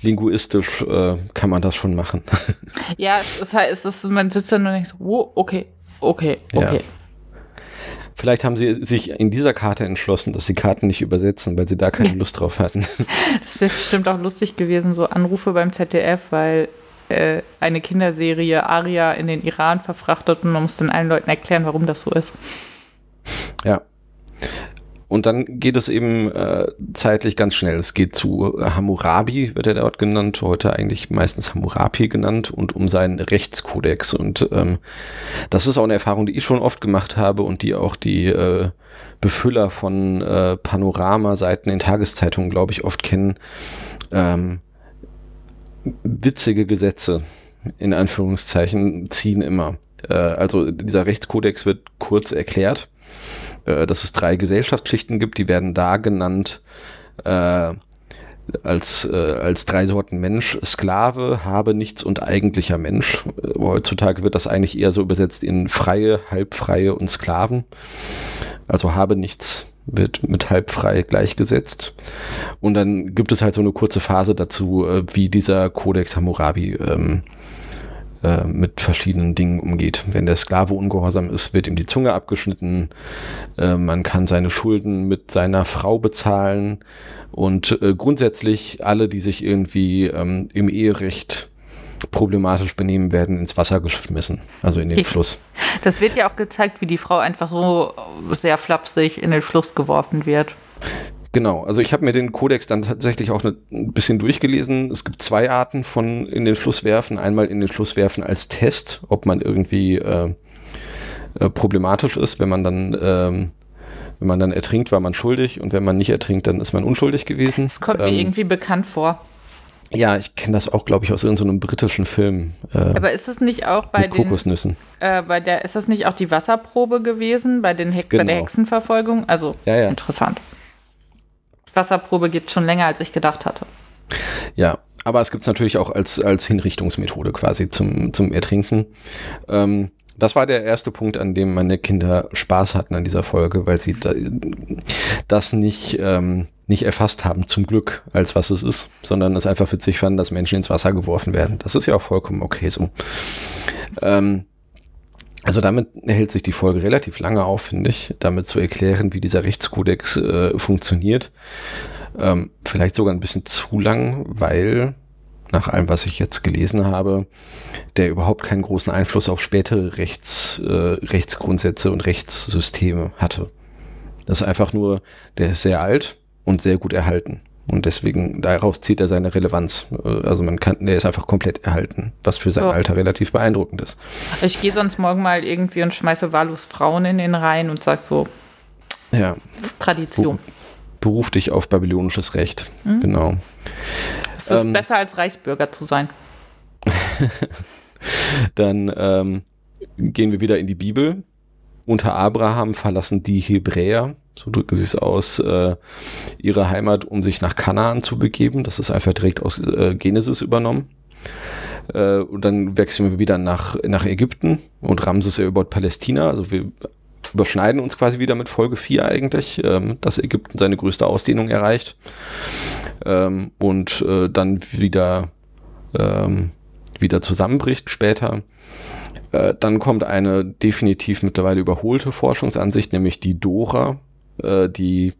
linguistisch, äh, kann man das schon machen. ja, es ist halt, es ist, man sitzt dann nur nicht so, oh, okay, okay, Ja. okay. Vielleicht haben sie sich in dieser Karte entschlossen, dass sie Karten nicht übersetzen, weil sie da keine Lust drauf hatten. Das wäre bestimmt auch lustig gewesen, so Anrufe beim ZDF, weil äh, eine Kinderserie Aria in den Iran verfrachtet und man muss dann allen Leuten erklären, warum das so ist. Ja. Und dann geht es eben äh, zeitlich ganz schnell. Es geht zu Hammurabi, wird er dort genannt, heute eigentlich meistens Hammurapi genannt, und um seinen Rechtskodex. Und ähm, das ist auch eine Erfahrung, die ich schon oft gemacht habe und die auch die äh, Befüller von äh, Panorama-Seiten in Tageszeitungen, glaube ich, oft kennen. Ähm, witzige Gesetze, in Anführungszeichen, ziehen immer. Äh, also dieser Rechtskodex wird kurz erklärt äh, dass es drei Gesellschaftsschichten gibt, die werden da genannt äh, als, äh, als drei Sorten Mensch, Sklave, habe nichts und eigentlicher Mensch. Äh, heutzutage wird das eigentlich eher so übersetzt in freie, halbfreie und Sklaven. Also habe nichts wird mit halbfrei gleichgesetzt. Und dann gibt es halt so eine kurze Phase dazu, äh, wie dieser Kodex Hammurabi ähm, äh, mit verschiedenen Dingen umgeht. Wenn der Sklave ungehorsam ist, wird ihm die Zunge abgeschnitten. Äh, man kann seine Schulden mit seiner Frau bezahlen. Und äh, grundsätzlich alle, die sich irgendwie ähm, im Eherecht problematisch benehmen, werden ins Wasser geschmissen, also in den Fluss. Das wird ja auch gezeigt, wie die Frau einfach so sehr flapsig in den Fluss geworfen wird. Genau, also ich habe mir den Kodex dann tatsächlich auch ne, ein bisschen durchgelesen. Es gibt zwei Arten von in den Fluss werfen. Einmal in den Fluss werfen als Test, ob man irgendwie äh, äh, problematisch ist. Wenn man dann ähm, wenn man dann ertrinkt, war man schuldig und wenn man nicht ertrinkt, dann ist man unschuldig gewesen. Das kommt mir Ähm, irgendwie bekannt vor. Ja, ich kenne das auch, glaube ich, aus irgendeinem britischen Film. Äh, Aber ist es nicht auch bei den, Kokosnüssen. äh, bei der, ist das nicht auch die Wasserprobe gewesen bei, den Heck bei der Genau. Hexenverfolgung? Also Ja, ja. interessant. Wasserprobe gibt schon länger, als ich gedacht hatte. Ja, aber es gibt es natürlich auch als, als Hinrichtungsmethode quasi zum, zum Ertrinken. Ähm, das war der erste Punkt, an dem meine Kinder Spaß hatten an dieser Folge, weil sie da, das nicht, ähm, nicht erfasst haben, zum Glück, als was es ist, sondern es einfach witzig fanden, dass Menschen ins Wasser geworfen werden. Das ist ja auch vollkommen okay so. Ähm, also damit hält sich die Folge relativ lange auf, finde ich, damit zu erklären, wie dieser Rechtskodex äh, funktioniert. Ähm, vielleicht sogar ein bisschen zu lang, weil nach allem, was ich jetzt gelesen habe, der überhaupt keinen großen Einfluss auf spätere Rechts, äh, Rechtsgrundsätze und Rechtssysteme hatte. Das ist einfach nur, der ist sehr alt und sehr gut erhalten. Und deswegen, daraus zieht er seine Relevanz. Äh, Also man kann, der ist einfach komplett erhalten, was für sein Ja. Alter relativ beeindruckend ist. Ich gehe sonst morgen mal irgendwie und schmeiße wahllos Frauen in den Reihen und sag so, Ja, das ist Tradition. beruf dich auf babylonisches Recht. Genau. Es ist ähm, besser als Reichsbürger zu sein. Dann ähm, gehen wir wieder in die Bibel. Unter Abraham verlassen die Hebräer, so drücken sie es aus, äh, ihre Heimat, um sich nach Kanaan zu begeben. Das ist einfach direkt aus äh, Genesis übernommen. Äh, und dann wechseln wir wieder nach, nach Ägypten und Ramses erobert Palästina. Also wir überschneiden uns quasi wieder mit Folge 4 eigentlich, ähm, dass Ägypten seine größte Ausdehnung erreicht. Ähm, und äh, dann wieder, ähm, wieder zusammenbricht später. Äh, dann kommt eine definitiv mittlerweile überholte Forschungsansicht, nämlich die Dora, äh, die,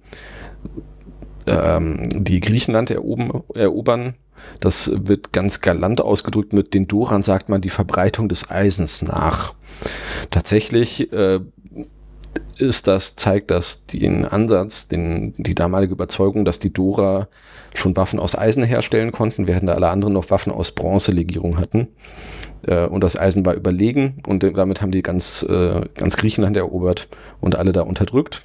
ähm, die Griechenland eroben, erobern. Das wird ganz galant ausgedrückt mit den Doran sagt man die Verbreitung des Eisens nach. Tatsächlich äh, ist das, zeigt das den Ansatz, den, die damalige Überzeugung, dass die Dora schon Waffen aus Eisen herstellen konnten, während alle anderen noch Waffen aus Bronzelegierung hatten. Äh, und das Eisen war überlegen und damit haben die ganz, äh, ganz Griechenland erobert und alle da unterdrückt.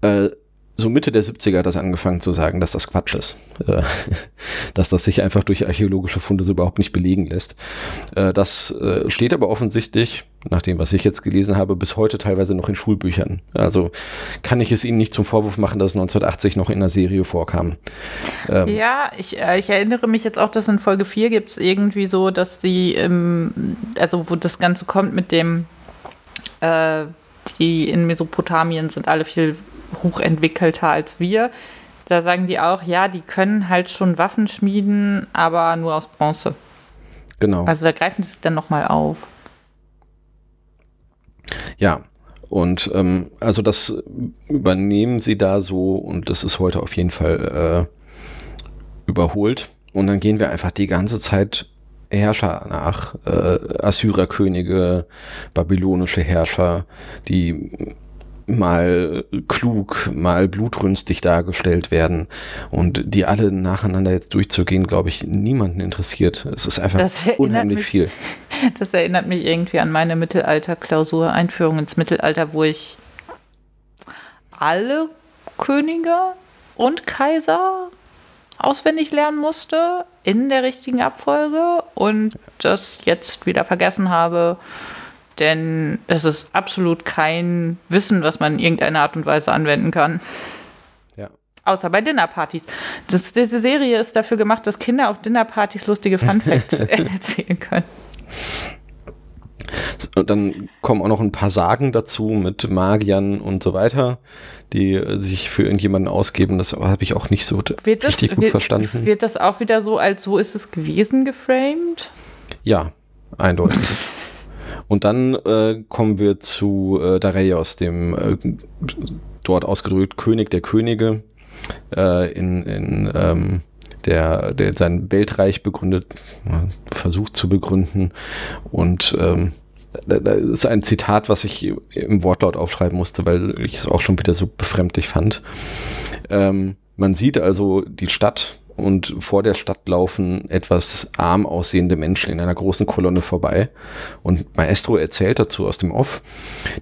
Äh, so Mitte der 70er hat das angefangen zu sagen, dass das Quatsch ist. Äh, dass das sich einfach durch archäologische Funde so überhaupt nicht belegen lässt. Äh, das steht aber offensichtlich, nach dem, was ich jetzt gelesen habe, bis heute teilweise noch in Schulbüchern. Also kann ich es Ihnen nicht zum Vorwurf machen, dass es 1980 noch in einer Serie vorkam. Ähm, Ja, ich, ich erinnere mich jetzt auch, dass in Folge 4 gibt es irgendwie so, dass die, ähm, also wo das Ganze kommt mit dem, die in Mesopotamien sind alle viel hochentwickelter als wir. Da sagen die auch, ja, die können halt schon Waffen schmieden, aber nur aus Bronze. Genau. Also da greifen sie sich dann nochmal auf. Ja, Und ähm, also das übernehmen sie da so und das ist heute auf jeden Fall äh, überholt. Und dann gehen wir einfach die ganze Zeit Herrscher nach, äh, Assyrerkönige, babylonische Herrscher, die mal klug, mal blutrünstig dargestellt werden und die alle nacheinander jetzt durchzugehen, glaube ich, niemanden interessiert. Es ist einfach unheimlich mich- viel. Das erinnert mich irgendwie an meine Mittelalter-Klausur, Einführung ins Mittelalter, wo ich alle Könige und Kaiser auswendig lernen musste in der richtigen Abfolge und das jetzt wieder vergessen habe, denn es ist absolut kein Wissen, was man in irgendeiner Art und Weise anwenden kann. Ja. Außer bei Dinnerpartys. Das, diese Serie ist dafür gemacht, dass Kinder auf Dinnerpartys lustige Funfacts erzählen können. Und dann kommen auch noch ein paar Sagen dazu mit Magiern und so weiter, die äh, sich für irgendjemanden ausgeben. Das habe ich auch nicht so Wird das, richtig gut wird, verstanden. wird das auch wieder so als so ist es gewesen geframed? Ja, eindeutig. Und dann äh, kommen wir zu äh, Dareios, dem äh, dort ausgedrückt König der Könige, äh, in, in ähm, der, der sein Weltreich begründet, äh, versucht zu begründen. Und ähm, da, ist ein Zitat, was ich im Wortlaut aufschreiben musste, weil ich es auch schon wieder so befremdlich fand. Ähm, man sieht also die Stadt und vor der Stadt laufen etwas arm aussehende Menschen in einer großen Kolonne vorbei. Und Maestro erzählt dazu aus dem Off,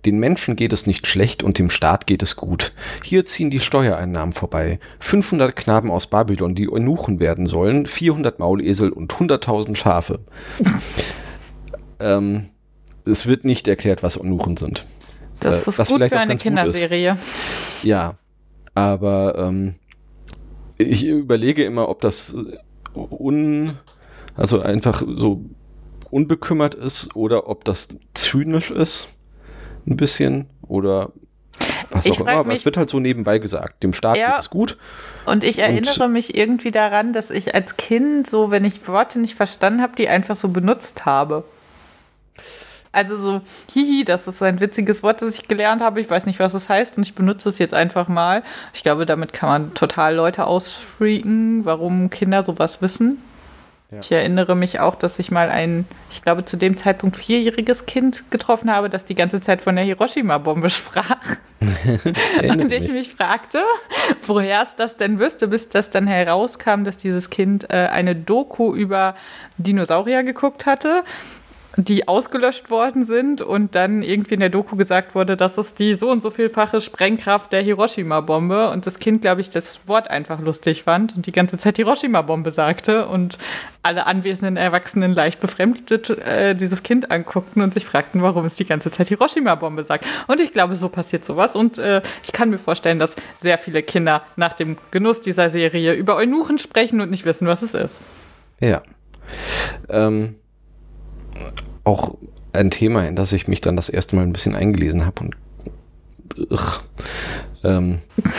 den Menschen geht es nicht schlecht und dem Staat geht es gut. Hier ziehen die Steuereinnahmen vorbei. 500 Knaben aus Babylon, die Eunuchen werden sollen, 400 Maulesel und 100.000 Schafe. ähm, es wird nicht erklärt, was Eunuchen sind. Das Äh, ist gut für eine. Kinderserie. Ja, aber ähm, ich überlege immer, ob das äh, un, also einfach so unbekümmert ist oder ob das zynisch ist, ein bisschen oder was Ich auch immer. Aber mich- es wird halt so nebenbei gesagt. Dem Staat Ja. geht es gut. Und ich erinnere mich irgendwie daran, dass ich als Kind so, wenn ich Worte nicht verstanden habe, die einfach so benutzt habe. Also so, hihi, das ist ein witziges Wort, das ich gelernt habe. Ich weiß nicht, was es heißt und ich benutze es jetzt einfach mal. Ich glaube, damit kann man total Leute ausfreaken, warum Kinder sowas wissen. Ja. Ich erinnere mich auch, dass ich mal ein, ich glaube, zu dem Zeitpunkt vierjähriges Kind getroffen habe, das die ganze Zeit von der Hiroshima-Bombe sprach. Und ich mich. mich fragte, woher es das denn wüsste, bis das dann herauskam, dass dieses Kind äh, eine Doku über Dinosaurier geguckt hatte, die ausgelöscht worden sind und dann irgendwie in der Doku gesagt wurde, das ist die so und so vielfache Sprengkraft der Hiroshima-Bombe und das Kind, glaube ich, das Wort einfach lustig fand und die ganze Zeit Hiroshima-Bombe sagte und alle anwesenden Erwachsenen leicht befremdet äh, dieses Kind anguckten und sich fragten, warum es die ganze Zeit Hiroshima-Bombe sagt. Und ich glaube, so passiert sowas und äh, ich kann mir vorstellen, dass sehr viele Kinder nach dem Genuss dieser Serie über Eunuchen sprechen und nicht wissen, was es ist. Ja. Ähm, auch ein Thema, in das ich mich dann das erste Mal ein bisschen eingelesen habe und ugh, ähm,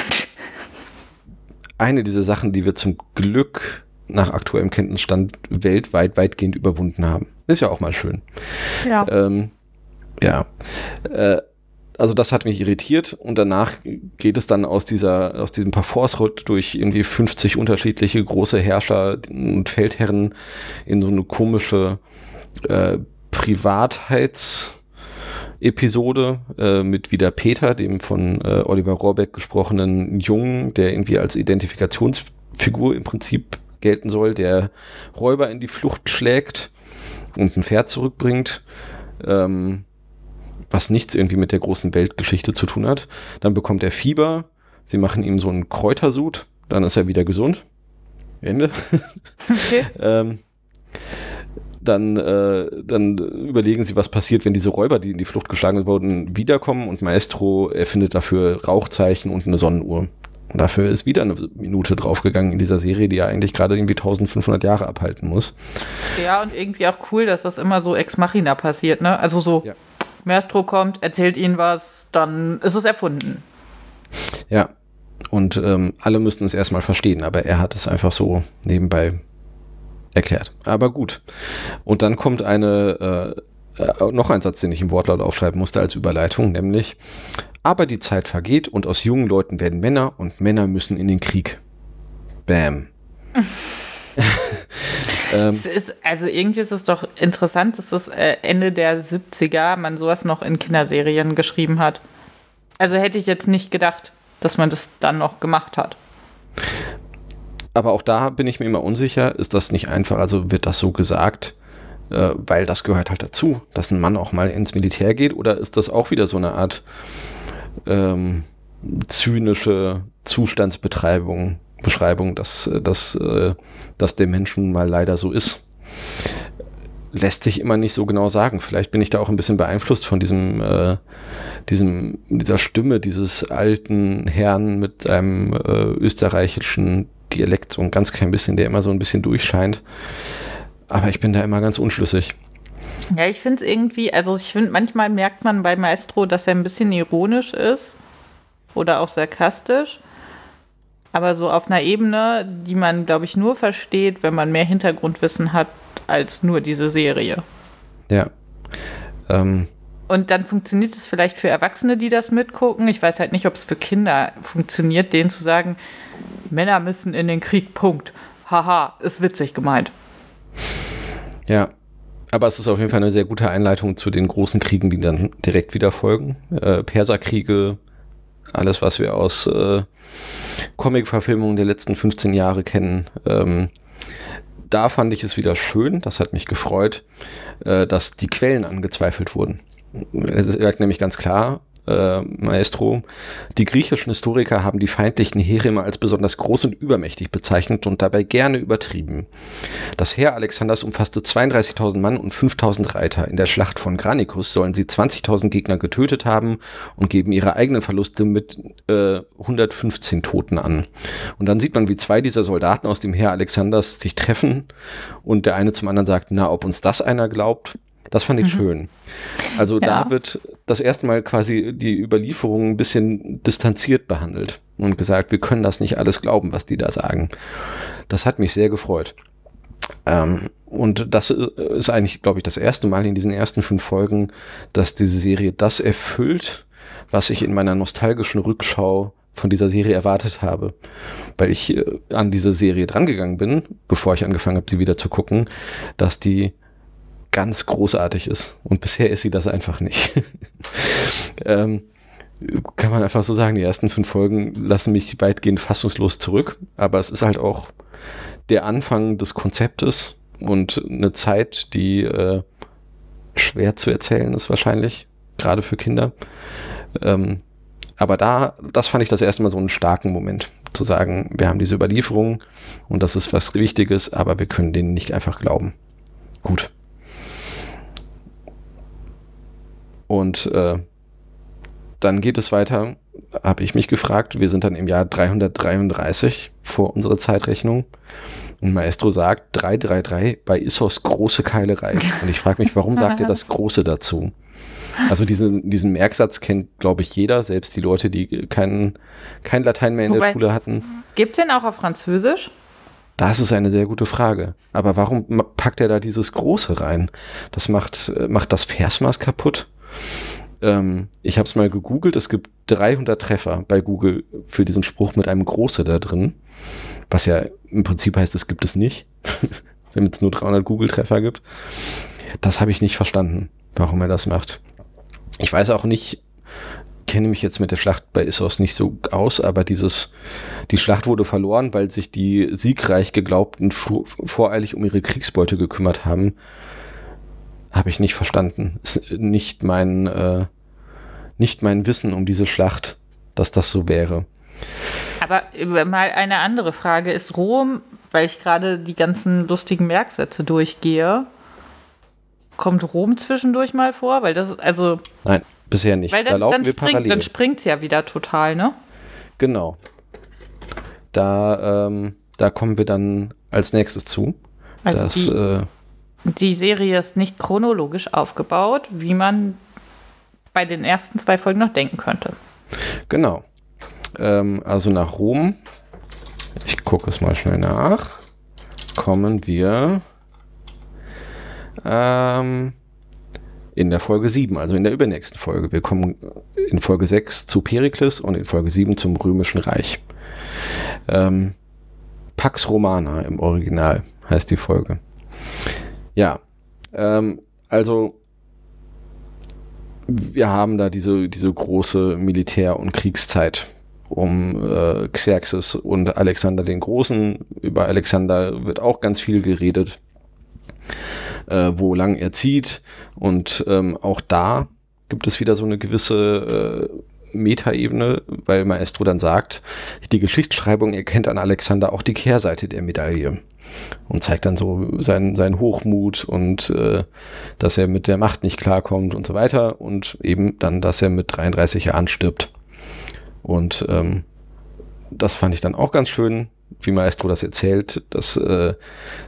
eine dieser Sachen, die wir zum Glück nach aktuellem Kenntnisstand weltweit weitgehend überwunden haben. Ist ja auch mal schön. Ja. Ähm, ja. Äh, also das hat mich irritiert und danach geht es dann aus dieser, aus diesem Parforce-Ritt durch irgendwie 50 unterschiedliche große Herrscher und Feldherren in so eine komische äh, Privatheits-Episode äh, mit wieder Peter, dem von äh, Oliver Rohrbeck gesprochenen Jungen, der irgendwie als Identifikationsfigur im Prinzip gelten soll, der Räuber in die Flucht schlägt und ein Pferd zurückbringt. Ähm, was nichts irgendwie mit der großen Weltgeschichte zu tun hat. Dann bekommt er Fieber. Sie machen ihm so einen Kräutersud. Dann ist er wieder gesund. Ende. Okay. ähm, dann, äh, dann überlegen sie, was passiert, wenn diese Räuber, die in die Flucht geschlagen wurden, wiederkommen und Maestro erfindet dafür Rauchzeichen und eine Sonnenuhr. Und dafür ist wieder eine Minute draufgegangen in dieser Serie, die ja eigentlich gerade irgendwie 1500 Jahre abhalten muss. Ja, und irgendwie auch cool, dass das immer so ex machina passiert, ne? Also so, Ja. Maestro kommt, erzählt ihnen was, dann ist es erfunden. Ja. Und ähm, alle müssten es erstmal verstehen, aber er hat es einfach so nebenbei erklärt. Aber gut. Und dann kommt eine äh, noch ein Satz, den ich im Wortlaut aufschreiben musste als Überleitung, nämlich, aber die Zeit vergeht und aus jungen Leuten werden Männer und Männer müssen in den Krieg. Bam. ähm, Es ist, also irgendwie ist es doch interessant, dass das äh, Ende der 70er man sowas noch in Kinderserien geschrieben hat. Also hätte ich jetzt nicht gedacht, dass man das dann noch gemacht hat. Aber auch da bin ich mir immer unsicher, ist das nicht einfach, also wird das so gesagt, äh, weil das gehört halt dazu, dass ein Mann auch mal ins Militär geht, oder ist das auch wieder so eine Art ähm, zynische Zustandsbeschreibung, Beschreibung, dass, äh, dass, äh, dass der Menschen mal leider so ist? Lässt sich immer nicht so genau sagen. Vielleicht bin ich da auch ein bisschen beeinflusst von diesem, äh, diesem, dieser Stimme dieses alten Herrn mit seinem äh, österreichischen Dialekt, so ein ganz klein bisschen, der immer so ein bisschen durchscheint. Aber ich bin da immer ganz unschlüssig. Ja, ich finde es irgendwie, also ich finde, manchmal merkt man bei Maestro, dass er ein bisschen ironisch ist oder auch sarkastisch. Aber so auf einer Ebene, die man, glaube ich, nur versteht, wenn man mehr Hintergrundwissen hat als nur diese Serie. Ja. Ähm, Und dann funktioniert es vielleicht für Erwachsene, die das mitgucken. Ich weiß halt nicht, ob es für Kinder funktioniert, denen zu sagen, Männer müssen in den Krieg, Punkt. Haha, ist witzig gemeint. ja. Aber es ist auf jeden Fall eine sehr gute Einleitung zu den großen Kriegen, die dann direkt wieder folgen. Äh, Perserkriege, alles, was wir aus äh, Comic-Verfilmungen der letzten 15 Jahre kennen. Ähm, da fand ich es wieder schön, das hat mich gefreut, äh, dass die Quellen angezweifelt wurden. Es sagt nämlich ganz klar, äh, Maestro, die griechischen Historiker haben die feindlichen Heere immer als besonders groß und übermächtig bezeichnet und dabei gerne übertrieben. Das Heer Alexanders umfasste 32.000 Mann und 5.000 Reiter. In der Schlacht von Granicus sollen sie 20.000 Gegner getötet haben und geben ihre eigenen Verluste mit äh, 115 Toten an. Und dann sieht man, wie zwei dieser Soldaten aus dem Heer Alexanders sich treffen und der eine zum anderen sagt, na, ob uns das einer glaubt, das fand ich schön. Also Ja. da wird das erste Mal quasi die Überlieferung ein bisschen distanziert behandelt und gesagt, wir können das nicht alles glauben, was die da sagen. Das hat mich sehr gefreut. Ähm, und das äh, ist eigentlich, glaube ich, das erste Mal in diesen ersten fünf Folgen, dass diese Serie das erfüllt, was ich in meiner nostalgischen Rückschau von dieser Serie erwartet habe. Weil ich äh, an diese Serie drangegangen bin, bevor ich angefangen habe, sie wieder zu gucken, dass die ganz großartig ist. Und bisher ist sie das einfach nicht. ähm, kann man einfach so sagen, die ersten fünf Folgen lassen mich weitgehend fassungslos zurück. Aber es ist halt auch der Anfang des Konzeptes und eine Zeit, die äh, schwer zu erzählen ist wahrscheinlich, gerade für Kinder. Ähm, aber da, das fand ich das erste Mal so einen starken Moment, zu sagen, wir haben diese Überlieferung und das ist was Wichtiges, aber wir können denen nicht einfach glauben. Gut. Und äh, dann geht es weiter, habe ich mich gefragt. Wir sind dann im Jahr 333 vor unserer Zeitrechnung. Und Maestro sagt 333 bei Issos große Keilerei. Und ich frage mich, warum sagt er das Große dazu? Also diesen, diesen Merksatz kennt, glaube ich, jeder, selbst die Leute, die kein, kein Latein mehr in Wobei- der Schule hatten. Gibt es den auch auf Französisch? Das ist eine sehr gute Frage. Aber warum packt er da dieses Große rein? Das macht, macht das Versmaß kaputt. Ähm, ich habe es mal gegoogelt. Es gibt 300 Treffer bei Google für diesen Spruch mit einem Große da drin. Was ja im Prinzip heißt, es gibt es nicht. Wenn es nur 300 Google-Treffer gibt. Das habe ich nicht verstanden, warum er das macht. Ich weiß auch nicht, kenne mich jetzt mit der Schlacht bei Issos nicht so aus, aber dieses, die Schlacht wurde verloren, weil sich die siegreich geglaubten voreilig um ihre Kriegsbeute gekümmert haben, habe ich nicht verstanden. Ist nicht mein, äh, nicht mein Wissen um diese Schlacht, dass das so wäre. Aber mal eine andere Frage. Ist Rom, weil ich gerade die ganzen lustigen Merksätze durchgehe, kommt Rom zwischendurch mal vor? Weil das, also, Nein, bisher nicht. weil da dann, laufen dann, wir springt, parallel. dann springt es ja wieder total, ne? Genau. Da, ähm, da kommen wir dann als nächstes zu. Also das, die, äh, die Serie ist nicht chronologisch aufgebaut, wie man bei den ersten zwei Folgen noch denken könnte. Genau. Ähm, also nach Rom, ich gucke es mal schnell nach, kommen wir ähm, in der Folge 7, also in der übernächsten Folge. Wir kommen in Folge 6 zu Perikles und in Folge 7 zum Römischen Reich. Ähm, Pax Romana im Original heißt die Folge. Ja, ähm, also wir haben da diese, diese große Militär- und Kriegszeit um äh, Xerxes und Alexander den Großen. Über Alexander wird auch ganz viel geredet, äh, wo lang er zieht. Und ähm, auch da gibt es wieder so eine gewisse äh, Metaebene, weil Maestro dann sagt, die Geschichtsschreibung erkennt an Alexander auch die Kehrseite der Medaille und zeigt dann so seinen, seinen Hochmut und äh, dass er mit der Macht nicht klarkommt und so weiter und eben dann, dass er mit 33 Jahren stirbt. Und ähm, das fand ich dann auch ganz schön, wie Maestro das erzählt, dass, äh,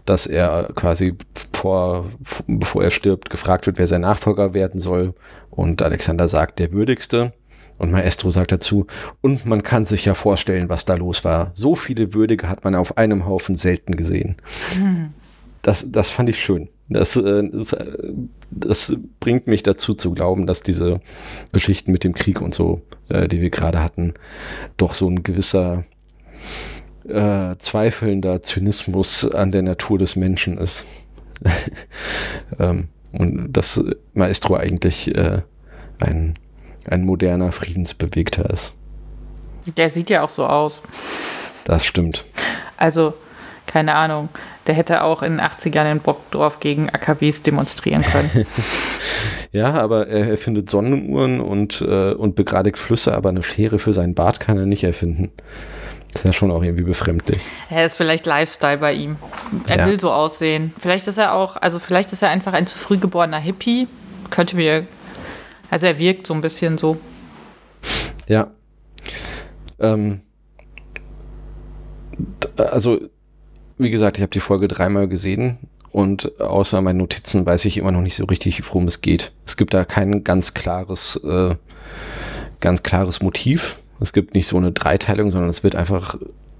dass er quasi vor, bevor er stirbt, gefragt wird, wer sein Nachfolger werden soll. Und Alexander sagt, der würdigste. Und Maestro sagt dazu, und man kann sich ja vorstellen, was da los war. So viele Würdige hat man auf einem Haufen selten gesehen. Mhm. Das, das fand ich schön. Das, äh, das, äh, das, bringt mich dazu zu glauben, dass diese Geschichten mit dem Krieg und so, äh, die wir gerade hatten, doch so ein gewisser äh, zweifelnder Zynismus an der Natur des Menschen ist. ähm, und dass Maestro eigentlich äh, ein ein moderner Friedensbewegter ist. Der sieht ja auch so aus. Das stimmt. Also, keine Ahnung. Der hätte auch in den 80ern in Brockdorf gegen AKWs demonstrieren können. ja, aber er erfindet Sonnenuhren und, äh, und begradigt Flüsse, aber eine Schere für seinen Bart kann er nicht erfinden. Das ist ja schon auch irgendwie befremdlich. Er ist vielleicht Lifestyle bei ihm. Er ja. will so aussehen. Vielleicht ist er auch, also vielleicht ist er einfach ein zu früh geborener Hippie. Könnte mir also er wirkt so ein bisschen so. Ja. Ähm, also, wie gesagt, ich habe die Folge dreimal gesehen und außer meinen Notizen weiß ich immer noch nicht so richtig, worum es geht. Es gibt da kein ganz klares, äh, ganz klares Motiv. Es gibt nicht so eine Dreiteilung, sondern es wird einfach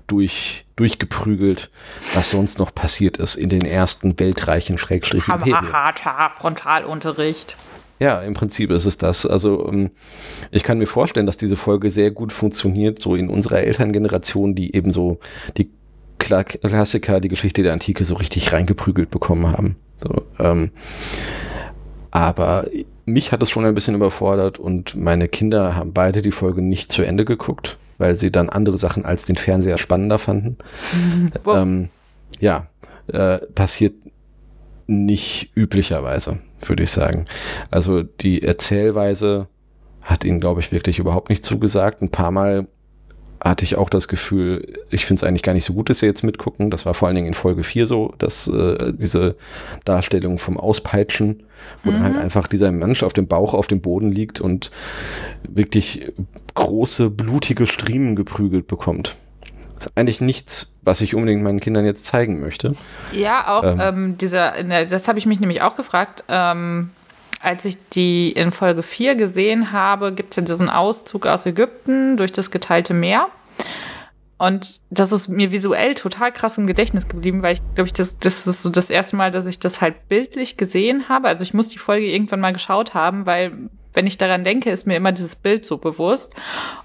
durch, durchgeprügelt, was sonst noch passiert ist in den ersten weltreichen Schrägstrichen. Harter Frontalunterricht. Ja, im Prinzip ist es das. Also ähm, ich kann mir vorstellen, dass diese Folge sehr gut funktioniert, so in unserer Elterngeneration, die eben so die Klassiker, die Geschichte der Antike so richtig reingeprügelt bekommen haben. So, ähm, aber mich hat es schon ein bisschen überfordert und meine Kinder haben beide die Folge nicht zu Ende geguckt, weil sie dann andere Sachen als den Fernseher spannender fanden. Mhm. Ähm, ja, äh, passiert nicht üblicherweise würde ich sagen. Also die Erzählweise hat ihnen, glaube ich, wirklich überhaupt nicht zugesagt. Ein paar Mal hatte ich auch das Gefühl, ich finde es eigentlich gar nicht so gut, dass wir jetzt mitgucken. Das war vor allen Dingen in Folge 4 so, dass äh, diese Darstellung vom Auspeitschen, wo mhm. dann halt mhm. einfach dieser Mensch auf dem Bauch auf dem Boden liegt und wirklich große, blutige Striemen geprügelt bekommt. Ist eigentlich nichts, was ich unbedingt meinen Kindern jetzt zeigen möchte. Ja, auch ähm, ähm, dieser, das habe ich mich nämlich auch gefragt. Ähm, als ich die in Folge 4 gesehen habe, gibt es ja diesen Auszug aus Ägypten durch das geteilte Meer. Und das ist mir visuell total krass im Gedächtnis geblieben, weil ich glaube, ich das, das ist so das erste Mal, dass ich das halt bildlich gesehen habe. Also ich muss die Folge irgendwann mal geschaut haben, weil wenn ich daran denke, ist mir immer dieses Bild so bewusst.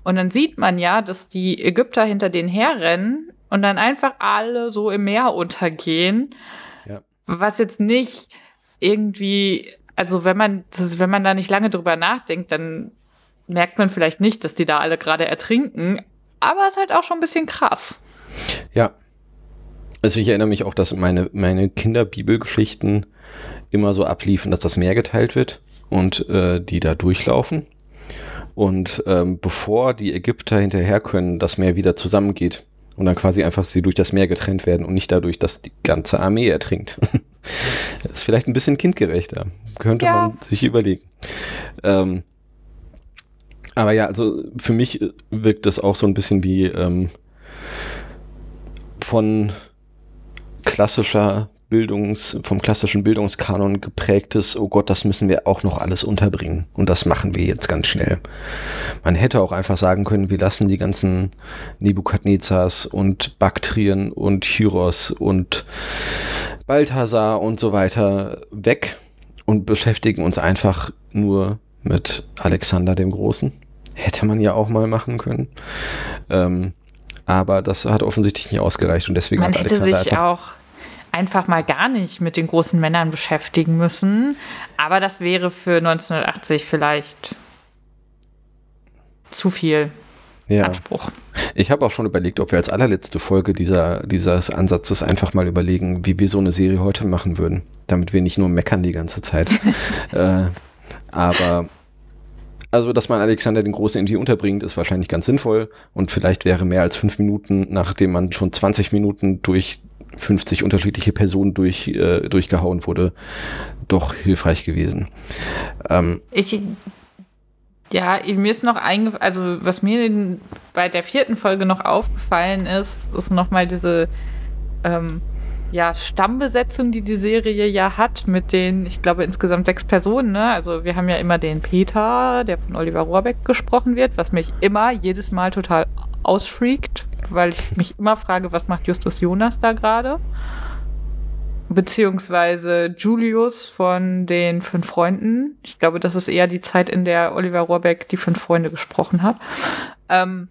Und dann sieht man ja, dass die Ägypter hinter denen herrennen und dann einfach alle so im Meer untergehen. Ja. Was jetzt nicht irgendwie, also wenn man, wenn man da nicht lange drüber nachdenkt, dann merkt man vielleicht nicht, dass die da alle gerade ertrinken. Aber es ist halt auch schon ein bisschen krass. Ja. Also ich erinnere mich auch, dass meine, meine Kinderbibelgeschichten immer so abliefen, dass das Meer geteilt wird und äh, die da durchlaufen. Und ähm, bevor die Ägypter hinterher können, das Meer wieder zusammengeht und dann quasi einfach sie durch das Meer getrennt werden und nicht dadurch, dass die ganze Armee ertrinkt. das ist vielleicht ein bisschen kindgerechter. Könnte ja. man sich überlegen. Ähm, aber ja, also für mich wirkt das auch so ein bisschen wie ähm, von klassischer Bildungs, vom klassischen Bildungskanon geprägtes, oh Gott, das müssen wir auch noch alles unterbringen. Und das machen wir jetzt ganz schnell. Man hätte auch einfach sagen können, wir lassen die ganzen Nebukadnezars und Baktrien und Chiros und Balthasar und so weiter weg und beschäftigen uns einfach nur mit Alexander dem Großen. Hätte man ja auch mal machen können. Ähm, aber das hat offensichtlich nicht ausgereicht und deswegen Man hat hätte Alexander sich einfach, auch einfach mal gar nicht mit den großen Männern beschäftigen müssen. Aber das wäre für 1980 vielleicht zu viel ja. Anspruch. Ich habe auch schon überlegt, ob wir als allerletzte Folge dieser, dieses Ansatzes einfach mal überlegen, wie wir so eine Serie heute machen würden, damit wir nicht nur meckern die ganze Zeit. äh, aber also, dass man Alexander den Großen irgendwie unterbringt, ist wahrscheinlich ganz sinnvoll und vielleicht wäre mehr als fünf Minuten, nachdem man schon 20 Minuten durch 50 unterschiedliche Personen durch, äh, durchgehauen wurde, doch hilfreich gewesen. Ähm, Ich, ja, mir ist noch eingefallen, also was mir bei der vierten Folge noch aufgefallen ist, ist nochmal diese ähm, ja, Stammbesetzung, die die Serie ja hat, mit den, ich glaube, insgesamt sechs Personen. Ne? Also wir haben ja immer den Peter, der von Oliver Rohrbeck gesprochen wird, was mich immer jedes Mal total ausfreakt, weil ich mich immer frage, was macht Justus Jonas da gerade? Beziehungsweise Julius von den fünf Freunden. Ich glaube, das ist eher die Zeit, in der Oliver Rohrbeck die fünf Freunde gesprochen hat. Ähm,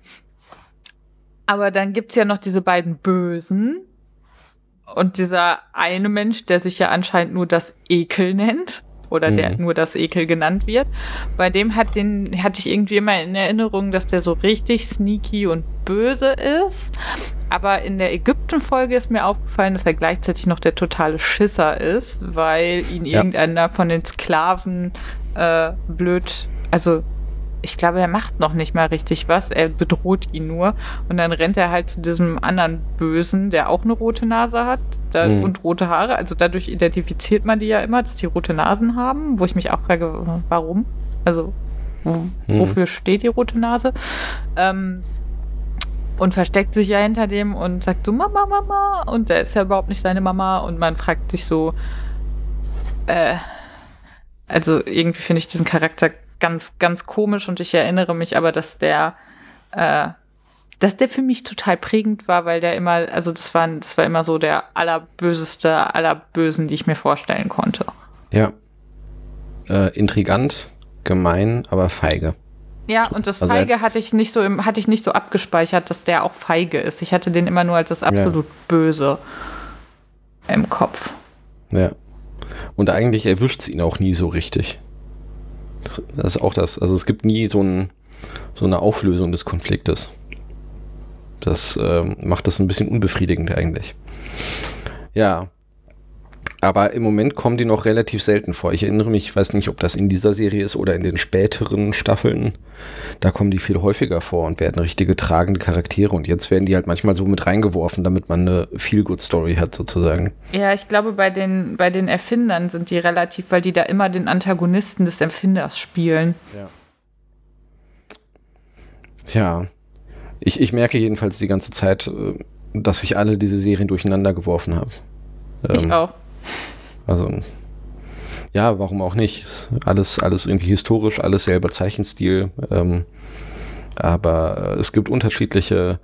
aber dann gibt's ja noch diese beiden Bösen. Und dieser eine Mensch, der sich ja anscheinend nur das Ekel nennt. Oder der Mhm. nur das Ekel genannt wird. Bei dem hat den, hatte ich irgendwie immer in Erinnerung, dass der so richtig sneaky und böse ist. Aber in der Ägypten-Folge ist mir aufgefallen, dass er gleichzeitig noch der totale Schisser ist, weil ihn Ja. irgendeiner von den Sklaven äh, blöd, also ich glaube, er macht noch nicht mal richtig was, er bedroht ihn nur und dann rennt er halt zu diesem anderen Bösen, der auch eine rote Nase hat da, Mhm. und rote Haare. Also dadurch identifiziert man die ja immer, dass die rote Nasen haben, wo ich mich auch frage, warum? Also wo, wofür steht die rote Nase? Ähm, und versteckt sich ja hinter dem und sagt so Mama, Mama und der ist ja überhaupt nicht seine Mama und man fragt sich so, äh, also irgendwie finde ich diesen Charakter ganz, ganz komisch und ich erinnere mich aber, dass der, äh, dass der für mich total prägend war, weil der immer, also das war, das war immer so der allerböseste aller Bösen, die ich mir vorstellen konnte. ja. Äh, intrigant, gemein, aber feige. Ja, und das Also Feige hatte ich nicht so im, hatte ich nicht so abgespeichert, dass der auch feige ist. Ich hatte den immer nur als das absolut Böse im Kopf. Ja. Und eigentlich erwischt es ihn auch nie so richtig. Das ist auch das. Also es gibt nie so, ein, so eine Auflösung des Konfliktes. Das ähm, macht das ein bisschen unbefriedigend eigentlich. Ja. Aber im Moment kommen die noch relativ selten vor. Ich erinnere mich, ich weiß nicht, ob das in dieser Serie ist oder in den späteren Staffeln. Da kommen die viel häufiger vor und werden richtige tragende Charaktere. Und jetzt werden die halt manchmal so mit reingeworfen, damit man eine Feel-Good-Story hat, sozusagen. Ja, ich glaube, bei den, bei den Erfindern sind die relativ, weil die da immer den Antagonisten des Erfinders spielen. Tja, ich, ich merke jedenfalls die ganze Zeit, äh, dass ich alle diese Serien durcheinander geworfen habe. Ich Ähm, auch. Also, ja, warum auch nicht? Alles, alles irgendwie historisch, alles selber Zeichenstil. Ähm, aber es gibt unterschiedliche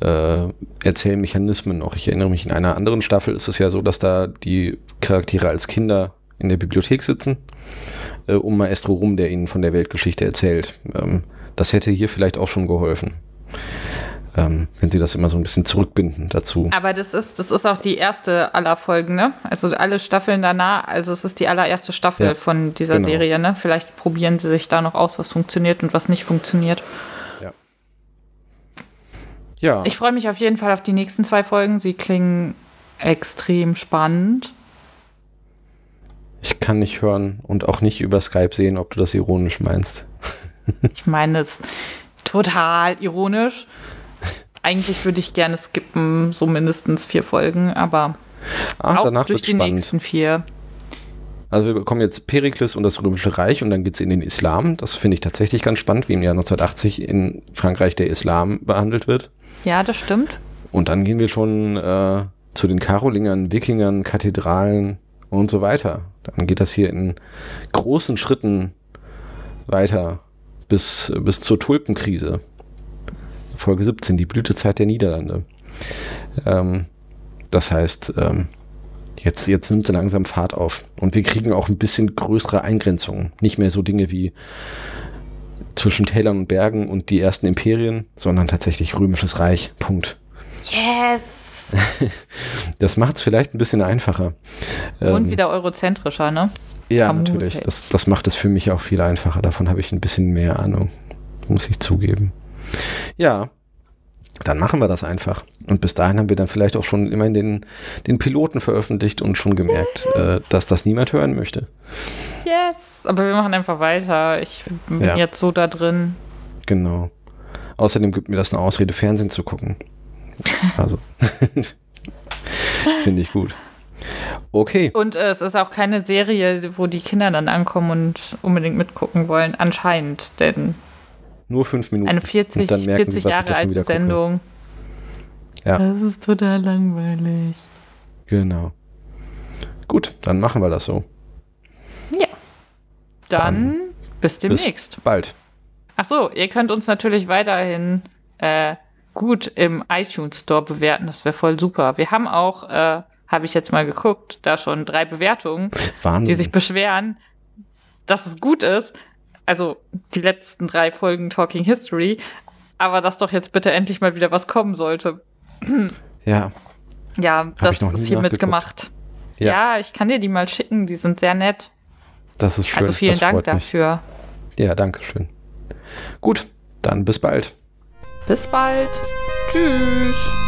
äh, Erzählmechanismen noch. Ich erinnere mich, in einer anderen Staffel ist es ja so, dass da die Charaktere als Kinder in der Bibliothek sitzen, äh, um Maestro Rum, der ihnen von der Weltgeschichte erzählt. Ähm, das hätte hier vielleicht auch schon geholfen. Ähm, wenn sie das immer so ein bisschen zurückbinden dazu. Aber das ist, das ist auch die erste aller Folgen, ne? Also alle Staffeln danach, also es ist die allererste Staffel Ja, von dieser genau. Serie, ne? Vielleicht probieren sie sich da noch aus, was funktioniert und was nicht funktioniert. Ja. Ich freue mich auf jeden Fall auf die nächsten zwei Folgen. Sie klingen extrem spannend. Ich kann nicht hören und auch nicht über Skype sehen, ob du das ironisch meinst. Ich meine es total ironisch. Eigentlich würde ich gerne skippen, so mindestens vier Folgen, aber Ah, auch danach durch die spannend. nächsten vier. Also wir bekommen jetzt Perikles und das Römische Reich und dann geht's in den Islam. Das finde ich tatsächlich ganz spannend, wie im Jahr 1980 in Frankreich der Islam behandelt wird. Ja, das stimmt. Und dann gehen wir schon äh, zu den Karolingern, Wikingern, Kathedralen und so weiter. Dann geht das hier in großen Schritten weiter bis, bis zur Tulpenkrise. Folge 17, die Blütezeit der Niederlande. Ähm, das heißt, ähm, Jetzt, jetzt nimmt sie langsam Fahrt auf. Und wir kriegen auch ein bisschen größere Eingrenzungen. Nicht mehr so Dinge wie zwischen Tälern und Bergen und die ersten Imperien, sondern tatsächlich römisches Reich. Punkt. Yes! Das macht es vielleicht ein bisschen einfacher. Und Ähm, wieder eurozentrischer, ne? Ja, Vermutlich. natürlich. Das, das macht es für mich auch viel einfacher. Davon habe ich ein bisschen mehr Ahnung. Muss ich zugeben. Ja, dann machen wir das einfach. Und bis dahin haben wir dann vielleicht auch schon immerhin den, den Piloten veröffentlicht und schon gemerkt, äh, dass das niemand hören möchte. Yes! Aber wir machen einfach weiter. Ich bin Ja. jetzt so da drin. Genau. Außerdem gibt mir das eine Ausrede, Fernsehen zu gucken. Also, finde ich gut. Okay. Und äh, es ist auch keine Serie, wo die Kinder dann ankommen und unbedingt mitgucken wollen. Anscheinend, denn Nur fünf Minuten. eine 40, Und dann merken 40 sie, Jahre alte. Sendung. Ja. Das ist total langweilig. Genau. Gut, dann machen wir das so. Ja. Dann bis demnächst. Bis bald. Ach so, ihr könnt uns natürlich weiterhin äh, gut im iTunes Store bewerten. Das wäre voll super. Wir haben auch, äh, habe ich jetzt mal geguckt, da schon drei Bewertungen, Wahnsinn. die sich beschweren, dass es gut ist. Also die letzten drei Folgen Talking History. Aber dass doch jetzt bitte endlich mal wieder was kommen sollte. ja, Ja, das noch nie ist hiermit nachgeguckt. gemacht. Ja. Ja. ich kann dir die mal schicken. Die sind sehr nett. das ist schön. Also vielen das Dank freut mich. dafür. Ja, danke schön. Gut, dann bis bald. Bis bald. Tschüss.